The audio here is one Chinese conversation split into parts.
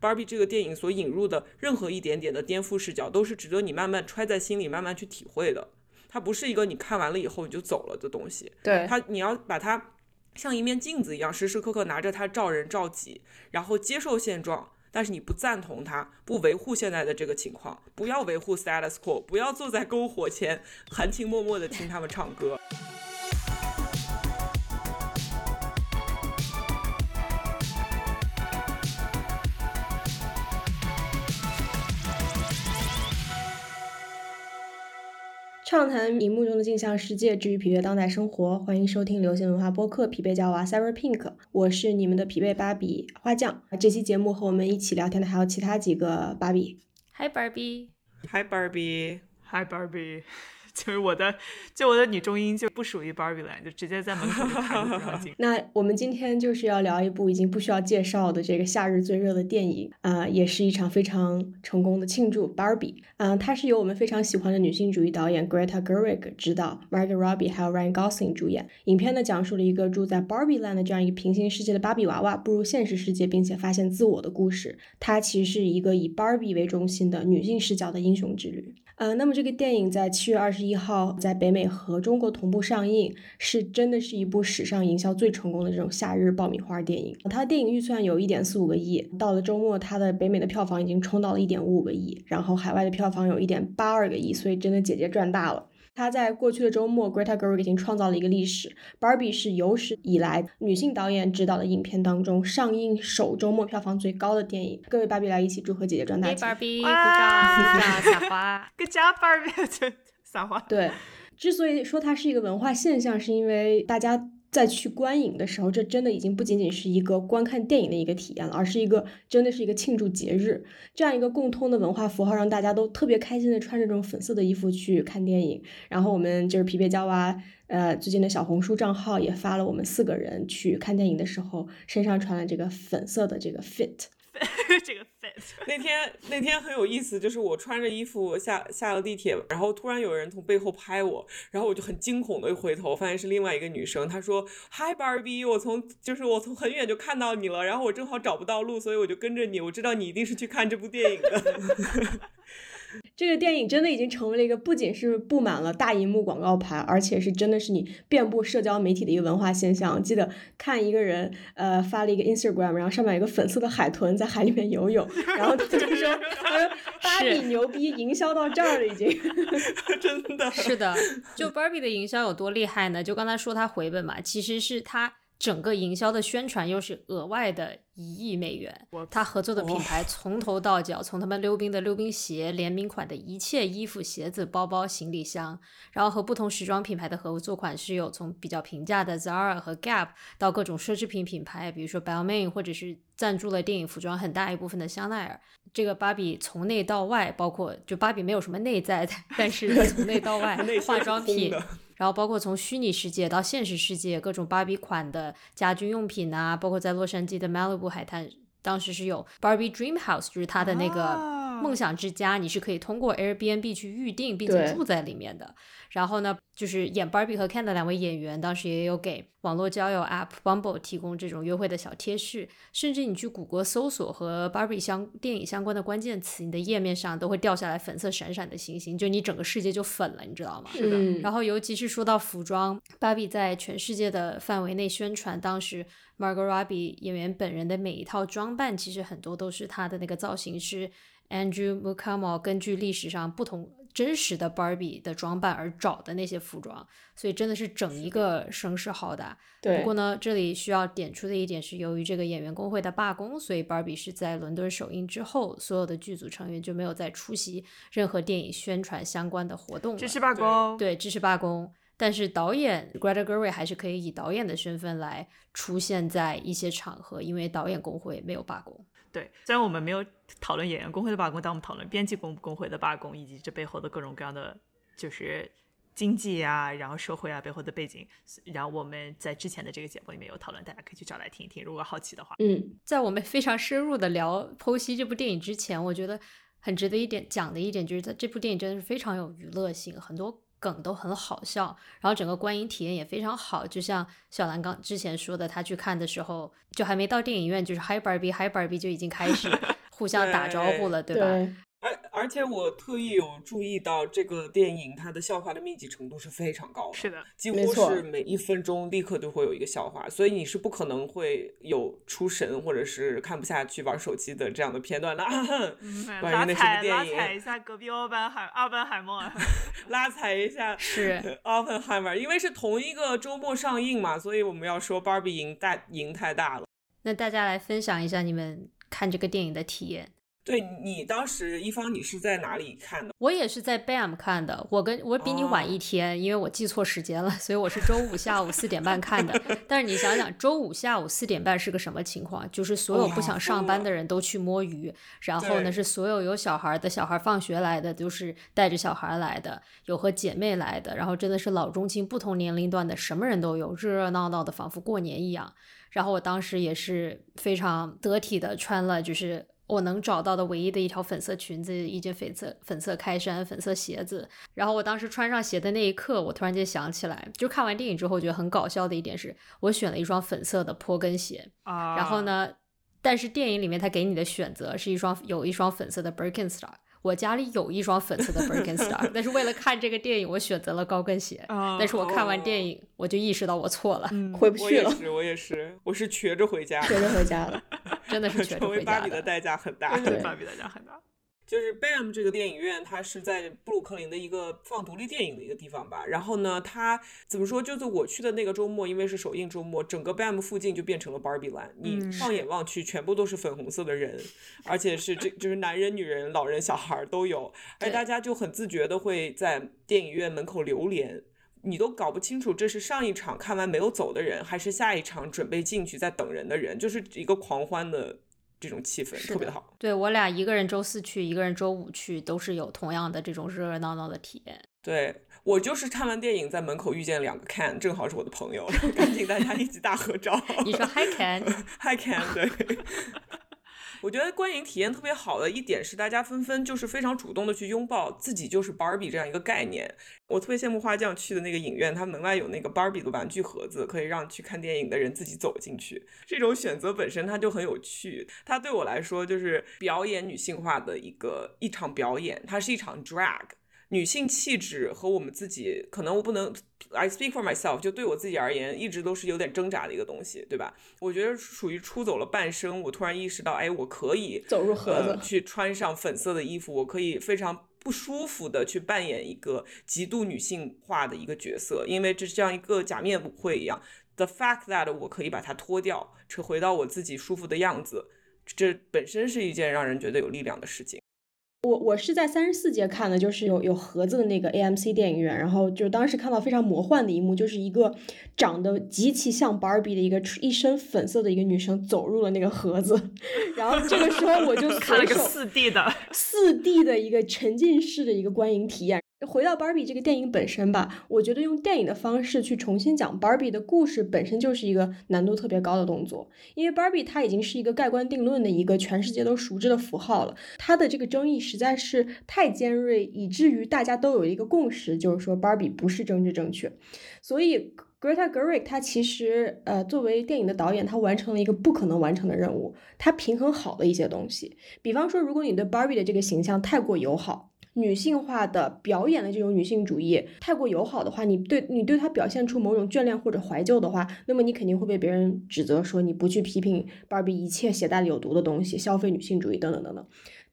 Barbie 这个电影所引入的任何一点点的颠覆视角，都是值得你慢慢揣在心里，慢慢去体会的。它不是一个你看完了以后你就走了的东西。对它，你要把它像一面镜子一样，时时刻刻拿着它照人照己，然后接受现状。但是你不赞同它，不维护现在的这个情况，不要维护 status quo，不要坐在篝火前含情脉脉的听他们唱歌。畅谈荧幕中的镜像世界，治愈疲惫当代生活。欢迎收听流行文化播客《疲惫娇娃 Cyber Pink》，我是你们的疲惫芭比花匠。这期节目和我们一起聊天的还有其他几个芭比。Hi Barbie，Hi Barbie，Hi Barbie，就是我的，就我的女中音就不属于 Barbie Land，，就直接在门口。那我们今天就是要聊一部已经不需要介绍的这个夏日最热的电影啊、也是一场非常成功的庆祝。Barbie，嗯、它是由我们非常喜欢的女性主义导演 Greta Gerwig 执导，Margot Robbie 还有 Ryan Gosling 主演。影片呢讲述了一个住在 Barbie Land 的这样一个平行世界的芭比娃娃步入现实世界，并且发现自我的故事。它其实是一个以 Barbie 为中心的女性视角的英雄之旅。呃，那么这个电影在七月二十一号在北美和中国同步上映，是真的是一部史上营销最成功的这种夏日爆米花电影。它的电影预算有一点四五个亿，到了周末，它的北美的票房已经冲到了一点五五个亿，然后海外的票房有一点八二个亿，所以真的姐姐赚大了。她在过去的周末，Greta Gerwig 已经创造了一个历史。Barbie 是有史以来女性导演执导的影片当中上映首周末票房最高的电影。各位芭比来一起祝贺姐姐赚大钱！Barbie，鼓掌鼓掌撒花。Good job Barbie，撒花。对，之所以说它是一个文化现象，是因为大家在去观影的时候，这真的已经不仅仅是一个观看电影的一个体验了，而是一个真的是一个庆祝节日，这样一个共通的文化符号，让大家都特别开心的穿着这种粉色的衣服去看电影。然后我们就是皮皮娇娃，呃，最近的小红书账号也发了我们四个人去看电影的时候身上穿了这个粉色的这个 fit。这个 那天那天很有意思，就是我穿着衣服下下了地铁，然后突然有人从背后拍我，然后我就很惊恐的回头，发现是另外一个女生，她说：“Hi Barbie，我从就是我从很远就看到你了，然后我正好找不到路，所以我就跟着你，我知道你一定是去看这部电影的。这个电影真的已经成为了一个不仅是布满了大荧幕广告牌，而且是真的是你遍布社交媒体的一个文化现象。记得看一个人呃发了一个 Instagram，然后上面有一个粉色的海豚在海里面游泳，然后他就说 他说芭比牛逼，营销到这儿了已经。真的是的，就 Barbie 的营销有多厉害呢？就刚才说它回本嘛，其实是它整个营销的宣传又是额外的一亿美元他。合作的品牌从 头到脚，从他们溜冰的溜冰鞋、联名款的一切衣服、鞋子、包包、行李箱，然后和不同时装品牌的合作款是有从比较平价的 Zara 和 Gap 到各种奢侈品品牌，比如说 Balmain，或者是赞助了电影服装很大一部分的香奈儿。这个芭比从内到外，包括就芭比没有什么内在，但是从内到外，化妆品的，然后包括从虚拟世界到现实世界，各种芭比款的家居用品啊，包括在洛杉矶的 Malibu 海滩，当时是有 Barbie Dream House，就是它的那个梦想之家，你是可以通过 Airbnb 去预定并且住在里面的。然后呢，就是演 Barbie 和 Ken 的两位演员，当时也有给网络交友 App Bumble 提供这种约会的小贴士，甚至你去谷歌搜索和 Barbie 相电影相关的关键词，你的页面上都会掉下来粉色闪闪的星星，就你整个世界就粉了，你知道吗？是的嗯，然后尤其是说到服装，，Barbie 在全世界的范围内宣传，当时 Margot Robbie 演员本人的每一套装扮，其实很多都是她的那个造型师 Andrew Mucamo 根据历史上不同真实的 Barbie 的装扮而找的那些服装，所以真的是整一个声势浩大。对不过呢，这里需要点出的一点是，由于这个演员工会的罢工，所以 Barbie 是在伦敦首映之后，所有的剧组成员就没有再出席任何电影宣传相关的活动了。支持罢工。对，支持罢工。但是导演 Greta Gerwig 还是可以以导演的身份来出现在一些场合，因为导演工会没有罢工。对，虽然我们没有讨论演员工会的罢工，但我们讨论编辑工工会的罢工，以及这背后的各种各样的就是经济啊，然后社会啊背后的背景。然后我们在之前的这个节目里面有讨论，大家可以去找来听一听，如果好奇的话。嗯，在我们非常深入的聊剖析这部电影之前，我觉得很值得一点讲的一点就是，在这部电影真的是非常有娱乐性，很多梗都很好笑，然后整个观影体验也非常好。就像小兰刚之前说的，他去看的时候就还没到电影院，就是 Hi Barbie Hi Barbie 就已经开始互相打招呼了，对吧？而而且我特意有注意到这个电影它的笑话的密集程度是非常高的，是的，几乎是每一分钟立刻就会有一个笑话，所以你是不可能会有出神或者是看不下去玩手机的这样的片段的。嗯关于那是个拉踩电影拉踩一下隔壁奥本海奥本海默，拉踩一下是 Oppenheimer，因为是同一个周末上映嘛，所以我们要说 Barbie 赢大赢太大了。那大家来分享一下你们看这个电影的体验。对你当时一方你是在哪里看的？我也是在 BAM 看的，我跟我比你晚一天，因为我记错时间了，所以我是周五下午四点半看的。但是你想想，周五下午四点半是个什么情况？就是所有不想上班的人都去摸鱼，然后呢是所有有小孩的小孩放学来的，就是带着小孩来的，有和姐妹来的，然后真的是老中青不同年龄段的什么人都有，热热闹闹的，仿佛过年一样。然后我当时也是非常得体的穿了，就是我能找到的唯一的一条粉色裙子，一件粉色粉色开衫，粉色鞋子。然后我当时穿上鞋的那一刻，我突然间想起来，就看完电影之后，觉得很搞笑的一点是，我选了一双粉色的坡跟鞋。啊，然后？呢，但是电影里面他给你的选择是一双有一双粉色的 Birkenstock。我家里有一双粉色的 Birkenstock，但是为了看这个电影，我选择了高跟鞋。啊但是我看完电影，我就意识到我错了，嗯回不去了，我也是，我也是，我是瘸着回家，瘸着回家了。真的是瘸着成为回家的。芭比的代价很大。对芭比代价很大。就是 BAM 这个电影院，它是在布鲁克林的一个放独立电影的一个地方吧。然后呢，它怎么说？就是我去的那个周末，因为是首映周末，整个 BAM 附近就变成了 Barbie land。你嗯放眼望去，全部都是粉红色的人，而且是这就是男人、女人、老人、小孩儿都有，而对大家就很自觉的会在电影院门口流连。你都搞不清楚这是上一场看完没有走的人，还是下一场准备进去在等人的人，就是一个狂欢的这种气氛，特别的好。对我俩一个人周四去，一个人周五去，都是有同样的这种热热闹闹的体验。对我就是看完电影在门口遇见两个 Ken，正好是我的朋友，赶紧大家一起大合照。你说 Hi Ken，Hi Ken，对。我觉得观影体验特别好的一点是，大家纷纷就是非常主动的去拥抱自己就是 Barbie 这样一个概念。我特别羡慕花匠去的那个影院，它门外有那个 Barbie 的玩具盒子，可以让去看电影的人自己走进去。这种选择本身它就很有趣，它对我来说就是表演女性化的一个一场表演，它是一场 drag。女性气质和我们自己，可能我不能，I speak for myself，就对我自己而言，一直都是有点挣扎的一个东西，对吧？我觉得属于出走了半生，我突然意识到，哎，我可以走入盒子呃，去穿上粉色的衣服，我可以非常不舒服的去扮演一个极度女性化的一个角色，因为这像一个假面舞会一样。The fact that 我可以把它脱掉，扯回到我自己舒服的样子，这本身是一件让人觉得有力量的事情。我我是在三十四街看的，就是有有盒子的那个 AMC 电影院，然后就当时看到非常魔幻的一幕，就是一个长得极其像 Barbie 的一个一身粉色的一个女生走入了那个盒子，然后这个时候我就看了个四 D 的，四 D 的一个沉浸式的一个观影体验。回到 Barbie 这个电影本身吧，我觉得用电影的方式去重新讲 Barbie 的故事本身就是一个难度特别高的动作，因为 Barbie 它已经是一个盖棺定论的一个全世界都熟知的符号了，它的这个争议实在是太尖锐，以至于大家都有一个共识，就是说 Barbie 不是政治正确，所以。Greta Gerwig 她其实呃作为电影的导演，她完成了一个不可能完成的任务，她平衡好了一些东西。比方说，如果你对 Barbie 的这个形象太过友好，女性化的表演的这种女性主义太过友好的话，你对你对她表现出某种眷恋或者怀旧的话，那么你肯定会被别人指责说你不去批评芭比一切携带有毒的东西，消费女性主义等等等等。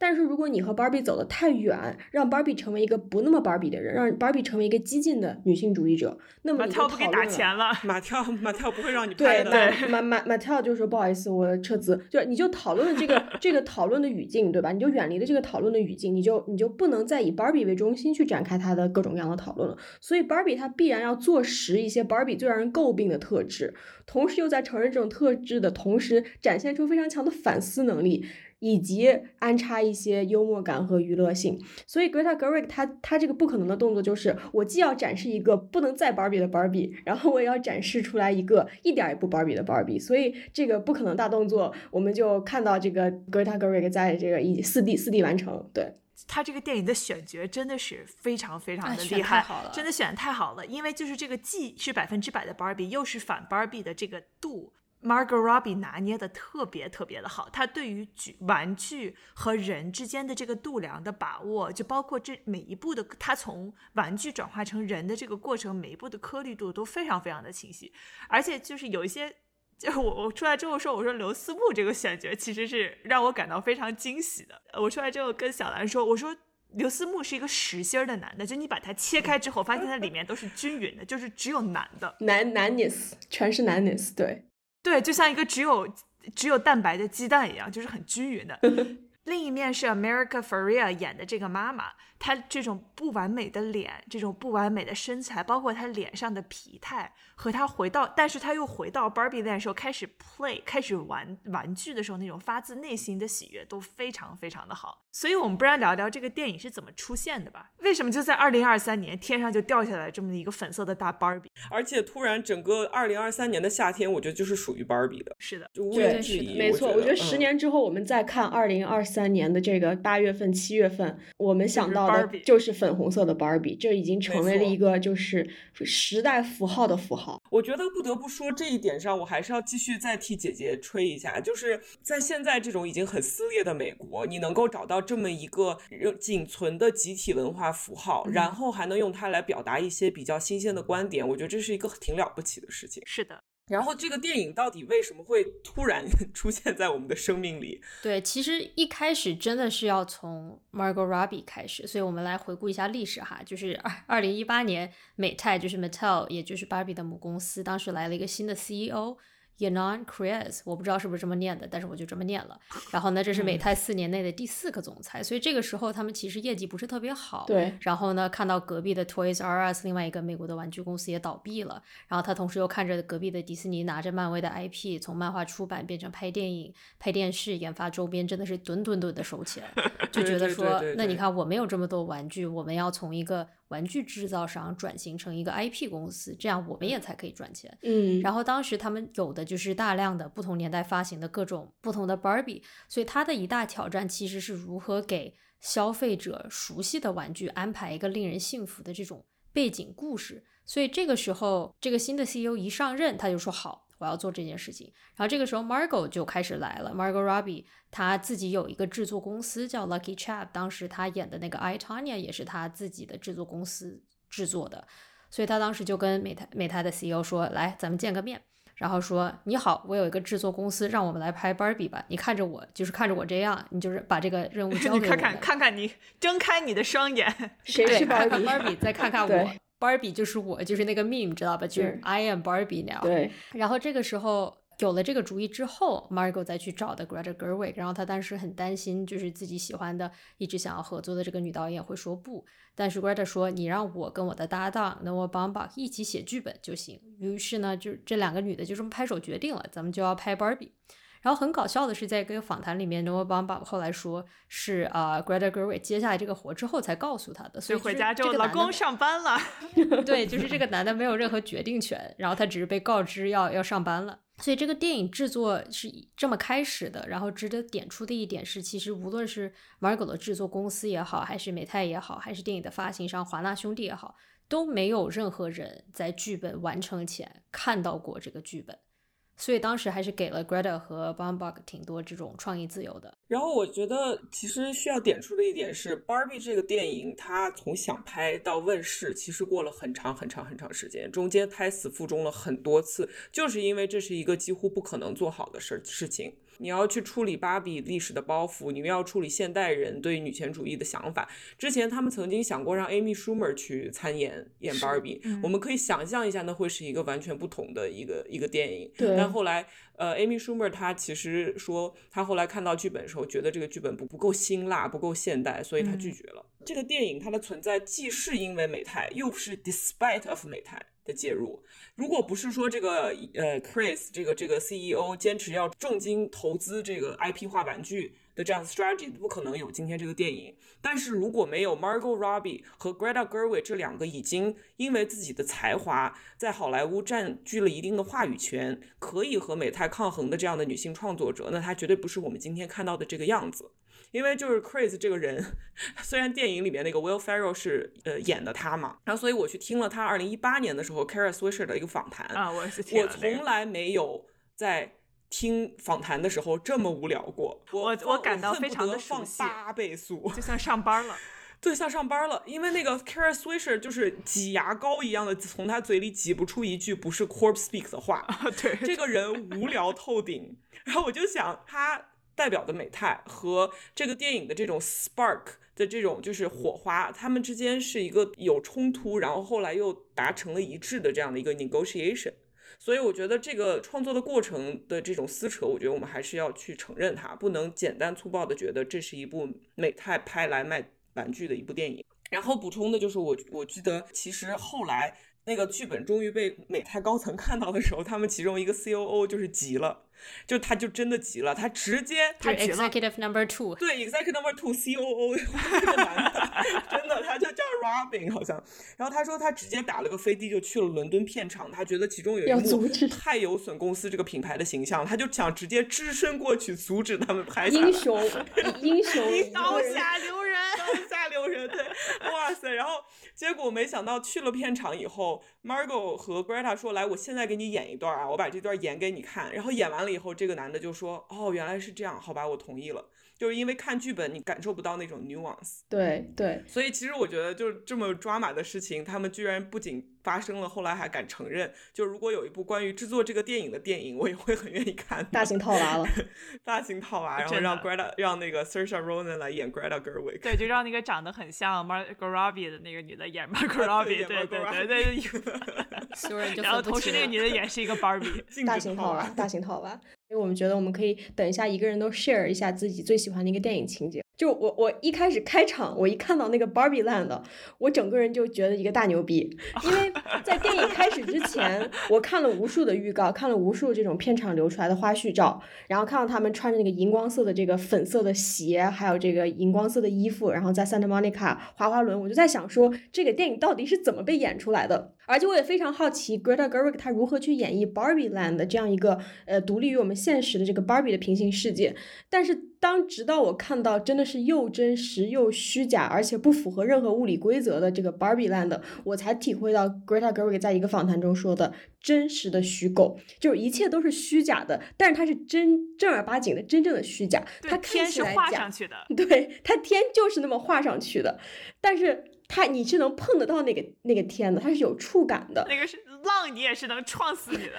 但是如果你和 Barbie 走得太远，让 Barbie 成为一个不那么 Barbie 的人，让 Barbie 成为一个激进的女性主义者，那么马你就跳不给打讨论了钱了，马跳马跳不会让你 拍对，的，马马马马跳就说不好意思，我撤资，就你就讨论这个 这个讨论的语境，对吧？你就远离了这个讨论的语境，你就你就不能再以 Barbie 为中心去展开它的各种各样的讨论了。所以 Barbie 它必然要坐实一些 Barbie 最让人诟病的特质，同时又在承认这种特质的同时，展现出非常强的反思能力。以及安插一些幽默感和娱乐性，所以 Greta Gerwig 她她这个不可能的动作就是，我既要展示一个不能再 Barbie 的 Barbie，然后我也要展示出来一个一点儿也不 Barbie 的 Barbie，所以这个不可能大动作，我们就看到这个 Greta Gerwig 在这个以四 D 四 D 完成，对。他这个电影的选角真的是非常非常的厉害，真的选的太好了。因为就是这个既是百分之百的 Barbie，又是反 Barbie 的这个度 Margot Robbie 拿捏的特别特别的好，她对于具玩具和人之间的这个度量的把握，就包括这每一步的，她从玩具转化成人的这个过程，每一步的颗粒度都非常非常的清晰，而且就是有一些，就是我我出来之后说，我说刘思慕这个选角其实是让我感到非常惊喜的。我出来之后跟小兰说，我说刘思慕是一个实心儿的男的，就你把它切开之后，发现它里面都是均匀的，就是只有男的，男男 ness 全是男 ness，对。对，就像一个只有只有蛋白的鸡蛋一样，就是很均匀的。另一面是 America Ferrera 演的这个妈妈，她这种不完美的脸，这种不完美的身材，包括他脸上的疲态，和他回到，但是他又回到 Barbie 的时候开始 play，开始玩玩具的时候那种发自内心的喜悦都非常非常的好。所以，我们不然聊聊这个电影是怎么出现的吧？为什么就在二零二三年天上就掉下来这么一个粉色的大 Barbie？而且突然整个二零二三年的夏天，我觉得就是属于 Barbie 的，是的，就无言置疑。没错，我觉得十嗯年之后我们再看二零二三年的这个八月份、七月份，我们想到的 Barbie 就是粉红色的 Barbie，这已经成为了一个就是时代符号的符号。我觉得不得不说这一点上，我还是要继续再替姐姐吹一下，就是在现在这种已经很撕裂的美国，你能够找到这么一个仅存的集体文化符号，然后还能用它来表达一些比较新鲜的观点，我觉得这是一个挺了不起的事情。是的，然后这个电影到底为什么会突然 出现在我们的生命里？对，其实一开始真的是要从 Margot Robbie 开始，所以我们来回顾一下历史哈，就是 二二零一八年，美泰就是 Mattel，也就是 Barbie 的母公司，当时来了一个新的 CEO。Yanon Kress，我不知道是不是这么念的，但是我就这么念了。然后呢，这是美泰四年内的第四个总裁，所以这个时候他们其实业绩不是特别好。对，然后呢，看到隔壁的 Toys R Us 另外一个美国的玩具公司也倒闭了，然后他同时又看着隔壁的迪士尼拿着漫威的 IP 从漫画出版变成拍电影、拍电视、研发周边，真的是吨吨吨的收钱，就觉得说，对对那你看我们有这么多玩具，我们要从一个玩具制造商转型成一个 IP 公司，这样我们也才可以赚钱。嗯，然后当时他们有的就是大量的不同年代发行的各种不同的 Barbie，所以它的一大挑战其实是如何给消费者熟悉的玩具安排一个令人信服的这种背景故事。所以这个时候，这个新的 CEO 一上任，他就说好，我要做这件事情。然后这个时候，Margot 就开始来了，Margot Robbie 她自己有一个制作公司叫 Lucky Chap，当时她演的那个 I Tanya 也是她自己的制作公司制作的。所以他当时就跟美泰美泰的 CEO 说：“来，咱们见个面。”然后说：“你好，我有一个制作公司，让我们来拍 Barbie 吧。你看着我，就是看着我这样，你就是把这个任务 交你给我们。看看看看你，睁开你的双眼，谁是看看 Barbie？Barbie，再看看 我对。Barbie 就是我，就是那个 meme，知道吧？就是 I am Barbie now。对，然后这个时候有了这个主意之后，Margot 再去找的 Greta Gerwig，然后她当时很担心，就是自己喜欢的、一直想要合作的这个女导演会说不，但是 Greta 说你让我跟我的搭档 Noah Baumbach 一起写剧本就行。于是呢，就这两个女的就这么拍手决定了，咱们就要拍 Barbie。然后很搞笑的是，在一个访谈里面，Noah Baumbach 后来说是啊、呃 Greta Gerwig 接下来这个活之后才告诉他的，所以回家之后，老公上班了。对，就是这个男的没有任何决定权，然后他只是被告知要要上班了。所以这个电影制作是这么开始的。然后值得点出的一点是，其实无论是 Margot 的制作公司也好，还是美泰也好，还是电影的发行商华纳兄弟也好，都没有任何人在剧本完成前看到过这个剧本。所以当时还是给了 Greta 和 b a m b a c k 挺多这种创意自由的。然后我觉得其实需要点出的一点是，《Barbie》这个电影它从想拍到问世，其实过了很长很长很长时间，中间胎死腹中了很多次，就是因为这是一个几乎不可能做好的事事情。你要去处理芭比历史的包袱，你们要处理现代人对女权主义的想法。之前他们曾经想过让 Amy Schumer 去参演演是 Barbie，、嗯我们可以想象一下，那会是一个完全不同的一个一个电影。对但后来，呃，Amy Schumer 她其实说，她后来看到剧本的时候，觉得这个剧本不不够辛辣，不够现代，所以她拒嗯绝了。这个电影它的存在既是因为美泰，又是 despite of 美泰的介入。如果不是说这个呃 Chris 这个这个 CEO 坚持要重金投资这个 IP 化玩具的这样的 strategy，不可能有今天这个电影。但是如果没有 Margot Robbie 和 Greta Gerwig 这两个已经因为自己的才华在好莱坞占据了一定的话语权，可以和美泰抗衡的这样的女性创作者，那她绝对不是我们今天看到的这个样子。因为就是 Chris 这个人，虽然电影里面那个 Will Ferrell 是呃演的他嘛，然后所以我去听了他二零一八年的时候 Kara Swisher 的一个访谈，啊，我是听我从来没有在听访谈的时候这么无聊过。我我感到非常的放八倍速，就像上班了。对，像上班了，因为那个 Kara Swisher 就是挤牙膏一样的，从他嘴里挤不出一句不是 Corpse Speak 的话。对，这个人无聊透顶。然后我就想，他代表的美泰和这个电影的这种 spark 的这种就是火花，他们之间是一个有冲突，然后后来又达成了一致的这样的一个 negotiation。所以我觉得这个创作的过程的这种撕扯，我觉得我们还是要去承认它，不能简单粗暴的觉得这是一部美泰拍来卖。玩具的一部电影，然后补充的就是我，我记得其实后来那个剧本终于被美泰高层看到的时候，他们其中一个 C O O 就是急了。就他就真的急了，他直接他 executive number two，对 executive number two C O O 这个男的，真的他就叫 Robin 好像，然后他说他直接打了个飞的就去了伦敦片场，他觉得其中有一幕太有损公司这个品牌的形象，他就想直接只身过去阻止他们拍 英雄英雄刀下留人，刀下留人，对，哇塞，然后结果没想到去了片场以后，Margot 和 Greta 说来，我现在给你演一段啊，我把这段演给你看，然后演完了。以后这个男的就说：“哦，原来是这样，好吧，我同意了。”就是因为看剧本，你感受不到那种 nuance。对对，所以其实我觉得，就是这么抓马的事情，他们居然不仅发生了，后来还敢承认。就如果有一部关于制作这个电影的电影，我也会很愿意看。大型套娃了，大型套娃，然后让 Greta 让那个 Saoirse Ronan 来演 Greta Gerwig。对，就让那个长得很像 Margot Robbie 的那个女的演 Margot Robbie。对对对对。然后同时那个女的演是一个 Barbie。大型套娃，大型套娃。所以我们觉得我们可以等一下，一个人都 share 一下自己最喜欢的一个电影情节。就我我一开始开场，我一看到那个 Barbie Land，我整个人就觉得一个大牛逼。因为在电影开始之前，我看了无数的预告，看了无数这种片场流出来的花絮照，然后看到他们穿着那个荧光色的这个粉色的鞋，还有这个荧光色的衣服，然后在 Santa Monica 滑滑轮，我就在想说，这个电影到底是怎么被演出来的？而且我也非常好奇，Greta Gerwig 她如何去演绎 Barbie Land 这样一个呃独立于我们现实的这个 Barbie 的平行世界。但是当直到我看到真的是又真实又虚假，而且不符合任何物理规则的这个 Barbie Land，我才体会到 Greta Gerwig 在一个访谈中说的真实的虚构，就是一切都是虚假的，但是它是真正儿八经的真正的虚假。它天是画上去的，对，它天就是那么画上去的，但是。它你是能碰得到那个那个天的，它是有触感的。那个是浪，你也是能撞死你的。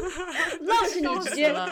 浪是你直接，浪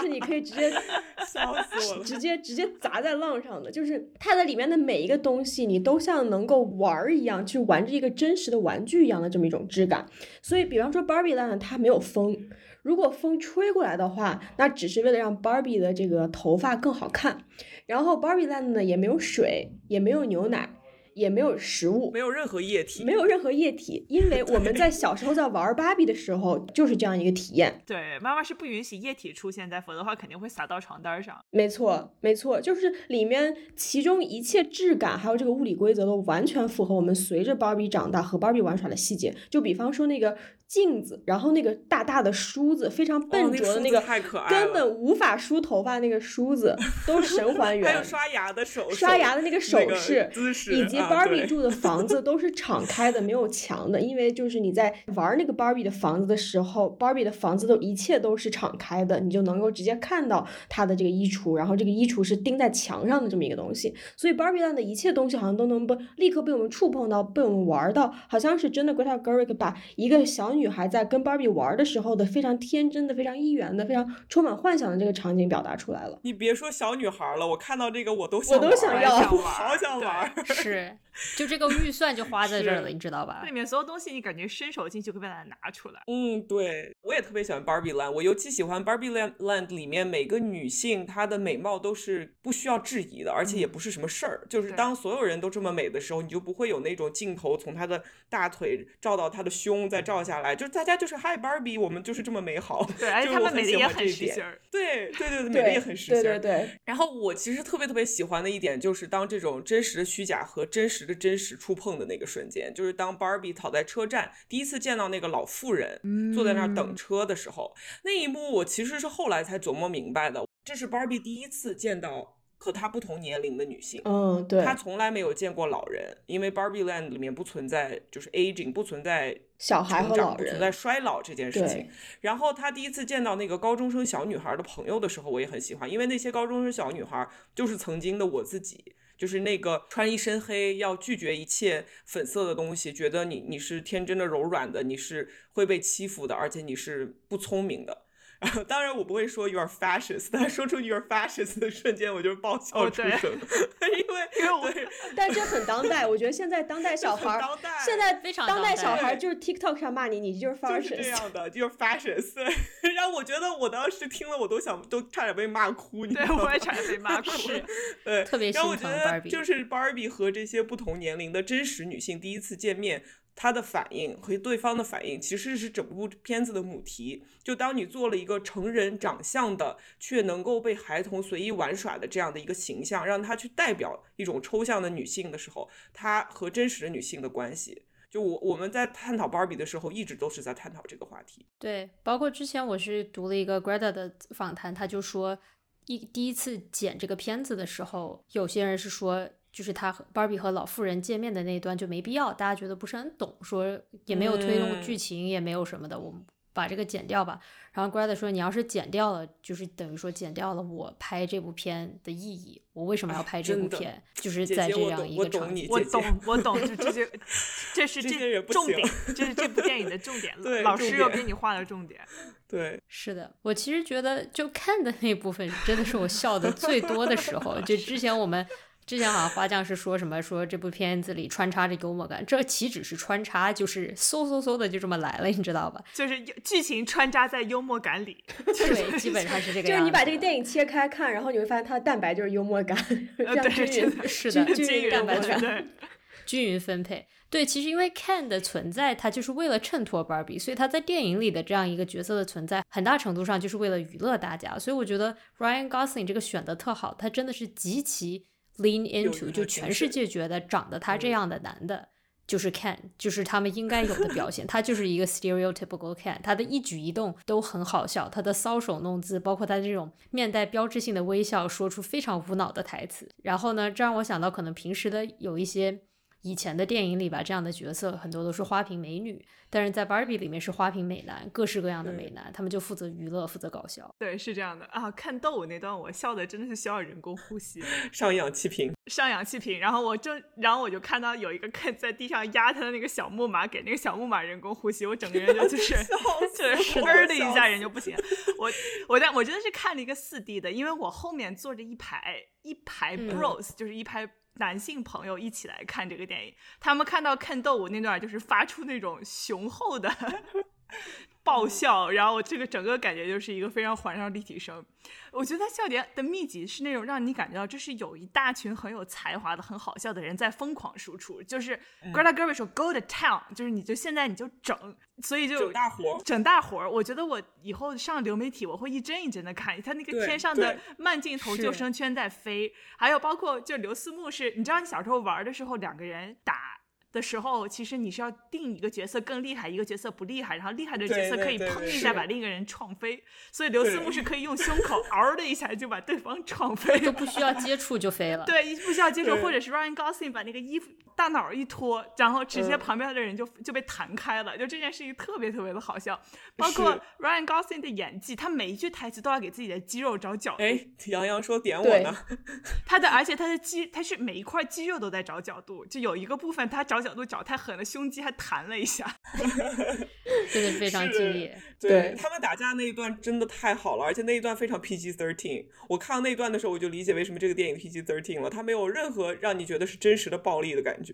是你可以直接 笑死我了，直接直接砸在浪上的。就是它的里面的每一个东西，你都像能够玩儿一样，去玩着一个真实的玩具一样的这么一种质感。所以，比方说 Barbie Land 它没有风，如果风吹过来的话，那只是为了让 Barbie 的这个头发更好看。然后 Barbie Land 呢，也没有水，也没有牛奶。也没有食物，没有任何液体，没有任何液体，因为我们在小时候在玩芭比的时候就是这样一个体验。对，妈妈是不允许液体出现在，否则的话肯定会洒到床单上。没错，没错，就是里面其中一切质感还有这个物理规则都完全符合我们随着芭比长大和芭比玩耍的细节。就比方说那个。镜子，然后那个大大的梳子，非常笨拙的那个，根本无法梳头发那个梳子，都是神还原。还有刷牙的手，刷牙的那个手势，姿势，以及 Barbie 住的房子 都是敞开的，没有墙的，因为就是你在玩那个 Barbie 的房子的时候，Barbie 的房子都一切都是敞开的，你就能够直接看到它的这个衣橱，然后这个衣橱是钉在墙上的这么一个东西，所以 Barbie Land 的一切东西好像都能被立刻被我们触碰到，被我们玩到，好像是真的 Greta Gerwig 把一个小。女孩在跟芭比玩的时候的非常天真的、非常一元的、非常充满幻想的这个场景表达出来了。你别说小女孩了，我看到这个我都想，我都想要，好想玩。是，就这个预算就花在这儿了，你知道吧？里面所有东西，你感觉伸手进去可以把它拿出来。嗯，对，我也特别喜欢 Barbie Land，我尤其喜欢 Barbie Land Land 里面每个女性她的美貌都是不需要质疑的，而且也不是什么事儿。就是当所有人都这么美的时候，你就不会有那种镜头从她的大腿照到她的胸，再照下来。就是大家就是 Hi Barbie，我们就是这么美好。对，而且他们美的也很实心儿。对对对对，美的也很实心儿。对对对。然后我其实特别特别喜欢的一点，就是当这种真实的虚假和真实的真实触碰的那个瞬间，就是当 Barbie 躺在车站第一次见到那个老妇人坐在那儿等车的时候，那一幕我其实是后来才琢磨明白的，这是 Barbie 第一次见到。和她不同年龄的女性。嗯，对，她从来没有见过老人，因为 Barbie Land 里面不存在就是 aging，不存在小孩和老不存在衰老这件事情。然后她第一次见到那个高中生小女孩的朋友的时候，我也很喜欢，因为那些高中生小女孩就是曾经的我自己。就是那个穿一身黑，要拒绝一切粉色的东西，觉得你你是天真的、柔软的，你是会被欺负的，而且你是不聪明的。然后，当然我不会说 you are fascist，但说出 you are fascist 的瞬间，我就爆笑出声，因为因为我对 但这很当代，我觉得现在当代小孩，当代现在非常当代小孩就是 TikTok 上骂你，你就是就是这 fascist。样的，就是 fascist。然后我觉得我当时听了，我都想都差点被骂哭，你知对道吗？我也差点被骂 哭。对，特别然后我觉得就是 Barbie 和这些不同年龄的真实女性第一次见面，她的反应和对方的反应，其实是整部片子的母题。就当你做了一个成人长相的，却能够被孩童随意玩耍的这样的一个形象，让她去代表一种抽象的女性的时候，她和真实的女性的关系。就我我们在探讨 baby 的时候，一直都是在探讨这个话题。对，包括之前我是读了一个 Greta 的访谈，他就说一第一次剪这个片子的时候，有些人是说，就是他和 Barbie 和老妇人见面的那一段就没必要，大家觉得不是很懂，说也没有推动嗯剧情，也没有什么的，我们把这个剪掉吧。然后 Greta 说，你要是剪掉了，就是等于说剪掉了我拍这部片的意义，我为什么要哎拍这部片？就是在这样一个场景。我懂，我懂，就这些，这是这些人不重点，这是这部电影的重点。老师又给你画了重点。对，是的，我其实觉得就看的那部分真的是我笑的最多的时候。就之前我们之前好像花匠是说什么说这部片子里穿插着幽默感，这岂止是穿插，就是嗖嗖嗖的就这么来了，你知道吧？就是剧情穿插在幽默感里，对，基本上是这个样子。就是你把这个电影切开看，然后你会发现它的蛋白就是幽默感，非呃，常对，均匀是的均均匀匀蛋白质。我觉得均匀分配。对，其实因为 Ken 的存在，他就是为了衬托 Barbie，所以他在电影里的这样一个角色的存在，很大程度上就是为了娱乐大家。所以我觉得 Ryan Gosling 这个选的特好，他真的是极其 lean into，就全世界觉得长得他这嗯样的男的。就是 Ken，就是他们应该有的表现，他就是一个 stereotypical Ken，他的一举一动都很好笑，他的搔首弄姿，包括他这种面带标志性的微笑，说出非常无脑的台词。然后呢，这让我想到可能平时的有一些以前的电影里吧，这样的角色很多都是花瓶美女，但是在 Barbie 里面是花瓶美男，各式各样的美男，他们就负责娱乐，负责搞笑。对，是这样的啊。看斗舞那段，我笑的真的是需要人工呼吸，上氧气瓶。上氧气瓶。然后我正，然后我就看到有一个看在地上压他的那个小木马，给那个小木马人工呼吸，我整个人就就是就是嘣儿的一下人就不行。我我在我真的是看了一个四 D 的，因为我后面坐着一排一排嗯 bros，、就是一排。男性朋友一起来看这个电影，他们看到看斗舞那段，就是发出那种雄厚的 爆笑，然后我这个整个感觉就是一个非常环绕立体声。我觉得他笑点的密集是那种让你感觉到这是有一大群很有才华的、很好笑的人在疯狂输出，就是 Greta Gerwig 说 “Go to town”，就是你就现在你就整，所以就整大活儿整大活儿。我觉得我以后上流媒体我会一帧一帧的看，他那个天上的慢镜头救生圈在飞，还有包括就刘思慕是，你知道你小时候玩的时候两个人打。的时候，其实你是要定一个角色更厉害，一个角色不厉害，然后厉害的角色可以砰一下把另一个人撞飞。所以刘思慕是可以用胸口 嗷的一下就把对方撞飞都不需要接触就飞了。对，一不需要接触，或者是 Ryan Gosling 把那个衣服大脑一脱，然后直接嗯旁边的人就、就被弹开了，就这件事情特别特别的好笑。包括 Ryan Gosling 的演技，他每一句台词都要给自己的肌肉找角度，哎，杨洋说点我呢，他的而且他的肌他是每一块肌肉都在找角度，就有一个部分他找角度找太狠了，胸肌还弹了一下。真的非常是敬业。对他们打架那一段真的太好了，而且那一段非常 PG thirteen。我看到那一段的时候，我就理解为什么这个电影 PG thirteen 了，它没有任何让你觉得是真实的暴力的感觉，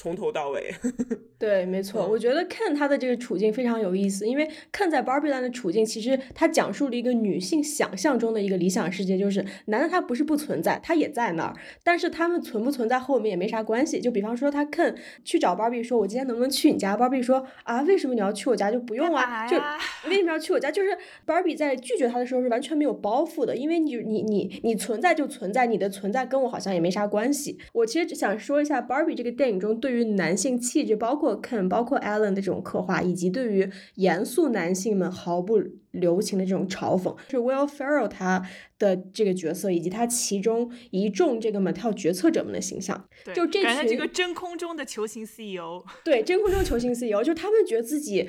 从头到尾。对，没错，嗯我觉得看他的这个处境非常有意思，因为看在 Barbie Land 的处境，其实他讲述了一个女性想象中的一个理想世界，就是男的他不是不存在，他也在那儿，但是他们存不存在和我们也没啥关系。就比方说他 Ken 去找 Barbie 说，我今天能不能去你家？Barbie 说啊，为什么你要去我家？就不用啊，就为什么要去我家？就是 Barbie 在拒绝他的时候是完全没有包袱的，因为你你你你存在就存在，你的存在跟我好像也没啥关系。我其实只想说一下 Barbie 这个电影中对于男性气质，包括 Ken、包括 Alan 的这种刻画，以及对于严肃男性们毫不留情的这种嘲讽。是 Will Ferrell 他的这个角色，以及他其中一众这个 Mattel 决策者们的形象，就这群这个真空中的球形 E CEO，对真空中球形 CEO，就他们觉得自己。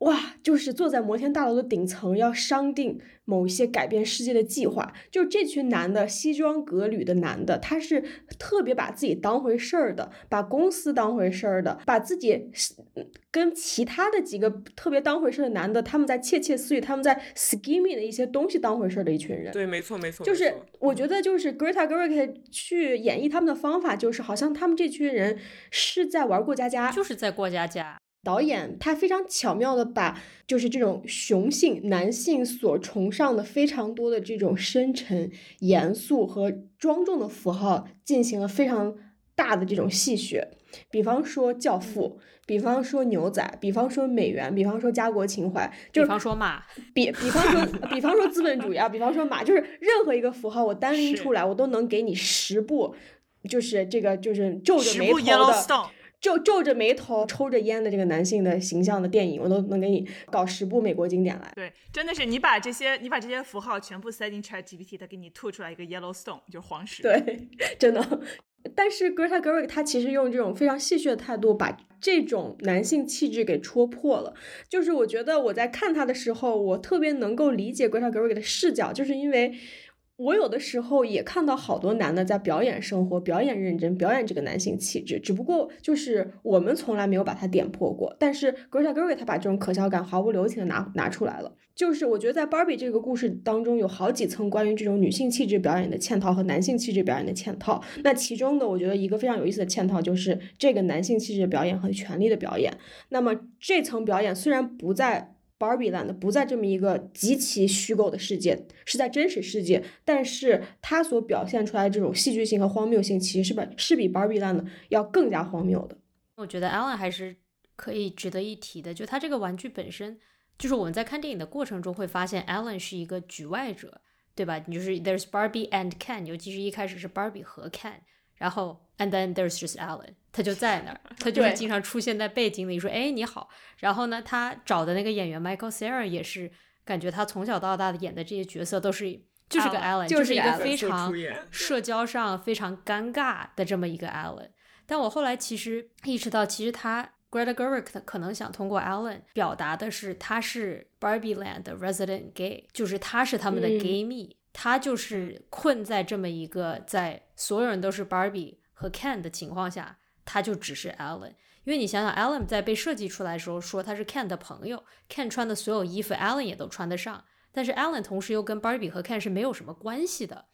哇，就是坐在摩天大楼的顶层，要商定某一些改变世界的计划。就这群男的，西装革履的男的，他是特别把自己当回事儿的，把公司当回事儿的，把自己是嗯跟其他的几个特别当回事儿的男的，他们在窃窃私语，他们在 scheming 的一些东西当回事儿的一群人。对，没错没错，就是我觉得，就是 Greta Gerwig 去演绎他们的方法，就是好像他们这群人是在玩过家家，就是在过家家。导演他非常巧妙的把就是这种雄性男性所崇尚的非常多的这种深沉、严肃和庄重的符号进行了非常大的这种戏谑，比方说《教父》，比方说牛仔，比方说美元，比方说家国情怀，就比方说马，比比方说，比方说资本主义啊，比方说马，就是任何一个符号我单拎出来，我都能给你十部，就是这个就是皱着眉头的皱皱着眉头、抽着烟的这个男性的形象的电影，我都能给你搞十部美国经典来。对，真的是你把这些你把这些符号全部塞进 Chat GPT，它给你吐出来一个 Yellowstone，就是黄石。对，真的。但是 Greta Gerwig 她其实用这种非常戏谑的态度，把这种男性气质给戳破了。就是我觉得我在看他的时候，我特别能够理解 Greta Gerwig 的视角，就是因为我有的时候也看到好多男的在表演生活、表演认真、表演这个男性气质，只不过就是我们从来没有把它点破过。但是 Greta Gerwig 她把这种可笑感毫不留情的拿拿出来了。就是我觉得在 Barbie 这个故事当中，有好几层关于这种女性气质表演的嵌套和男性气质表演的嵌套。那其中的我觉得一个非常有意思的嵌套就是这个男性气质的表演和权力的表演。那么这层表演虽然不在 Barbie Land 不在这么一个极其虚构的世界，是在真实世界，但是它所表现出来的这种戏剧性和荒谬性，其实是比是比 Barbie Land 要更加荒谬的。我觉得 Alan 还是可以值得一提的，就他这个玩具本身，就是我们在看电影的过程中会发现 Alan 是一个局外者，对吧？你就是 There's Barbie and Ken，尤其是一开始是 Barbie 和 Ken，然后 and then there's just Alan，他就在那儿，他就是经常出现在背景里说，哎你好。然后呢，他找的那个演员 Michael Cera 也是，感觉他从小到大的演的这些角色都是就是个 Alan，Alan，就是一个非常社交上非常尴尬的这么一个 Alan。但我后来其实意识到，其实他 Greta Gerwig 他可能想通过 Alan 表达的是，他是 Barbie Land 的 resident gay，就是他是他们的嗯。gay 蜜，他就是困在这么一个在所有人都是 Barbie 和 Ken 的情况下，他就只是 Alan。因为你想想，Alan 在被设计出来的时候说他是 Ken 的朋友，Ken 穿的所有衣服 Alan 也都穿得上，但是 Alan 同时又跟 Barbie 和 Ken 是没有什么关系的，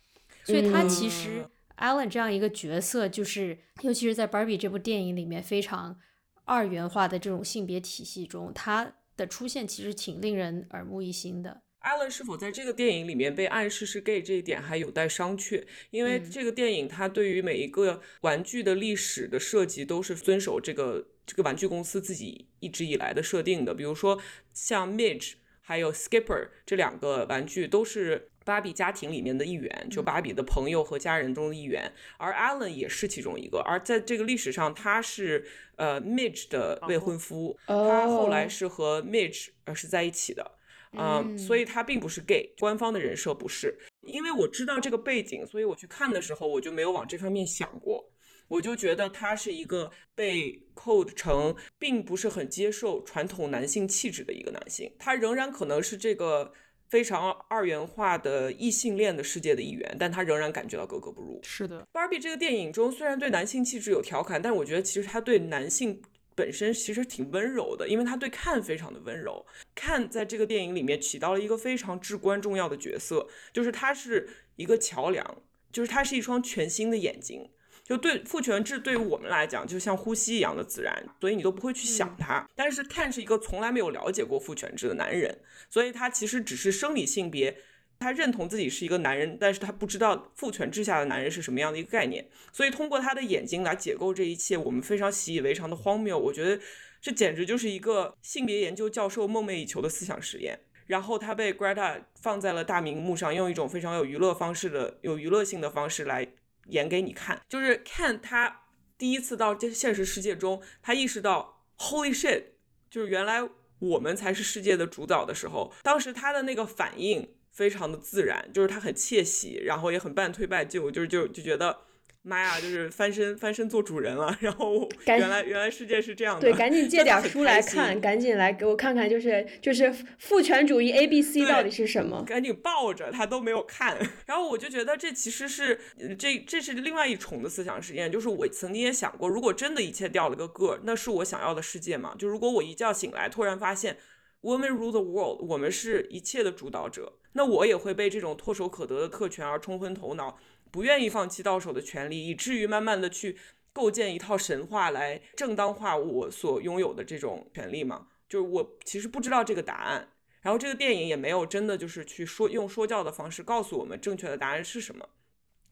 所以他其实嗯 Alan 这样一个角色，就是尤其是在 Barbie 这部电影里面非常二元化的这种性别体系中，他的出现其实挺令人耳目一新的。Alan 是否在这个电影里面被暗示是 gay 这一点还有待商榷，因为嗯这个电影它对于每一个玩具的历史的设计都是遵守这个这个玩具公司自己一直以来的设定的。比如说像 Midge 还有 Skipper 这两个玩具都是芭比家庭里面的一员，就芭比的朋友和家人中的一员，而 Alan 也是其中一个。而在这个历史上，他是呃 Midge 的未婚夫，他后来哦是和 Midge 呃是在一起的。嗯，所以他并不是 gay，官方的人设不是。因为我知道这个背景，所以我去看的时候，我就没有往这方面想过。我就觉得他是一个被 code 成并不是很接受传统男性气质的一个男性，他仍然可能是这个非常二元化的异性恋的世界的一员，但他仍然感觉到格格不入。是的，Barbie 这个电影中虽然对男性气质有调侃，但我觉得其实他对男性本身其实挺温柔的，因为他对看非常的温柔。看在这个电影里面起到了一个非常至关重要的角色，就是他是一个桥梁，就是他是一双全新的眼睛。就对父权制对于我们来讲，就像呼吸一样的自然，所以你都不会去想它。但是看是一个从来没有了解过父权制的男人，所以他其实只是生理性别，他认同自己是一个男人，但是他不知道父权制下的男人是什么样的一个概念。所以通过他的眼睛来解构这一切，我们非常习以为常的荒谬，我觉得这简直就是一个性别研究教授梦寐以求的思想实验。然后他被 Greta 放在了大荧幕上，用一种非常有娱乐方式的、有娱乐性的方式来演给你看，就是看他第一次到这现实世界中，他意识到 Holy shit，就是原来我们才是世界的主导的时候，当时他的那个反应非常的自然，就是他很窃喜，然后也很半推半就，就是就就觉得。妈呀，就是翻身翻身做主人了，然后原来原来世界是这样的，对，赶紧 借点书来看，赶紧来给我看看，就是就是父权主义 A B C 到底是什么？赶紧抱着他都没有看，然后我就觉得这其实是这这是另外一重的思想实验，就是我曾经也想过，如果真的一切掉了个个，那是我想要的世界吗？就如果我一觉醒来，突然发现 Women rule the world，我们是一切的主导者，那我也会被这种唾手可得的特权而冲昏头脑。不愿意放弃到手的权利，以至于慢慢的去构建一套神话来正当化我所拥有的这种权利嘛？就是我其实不知道这个答案，然后这个电影也没有真的就是去说用说教的方式告诉我们正确的答案是什么。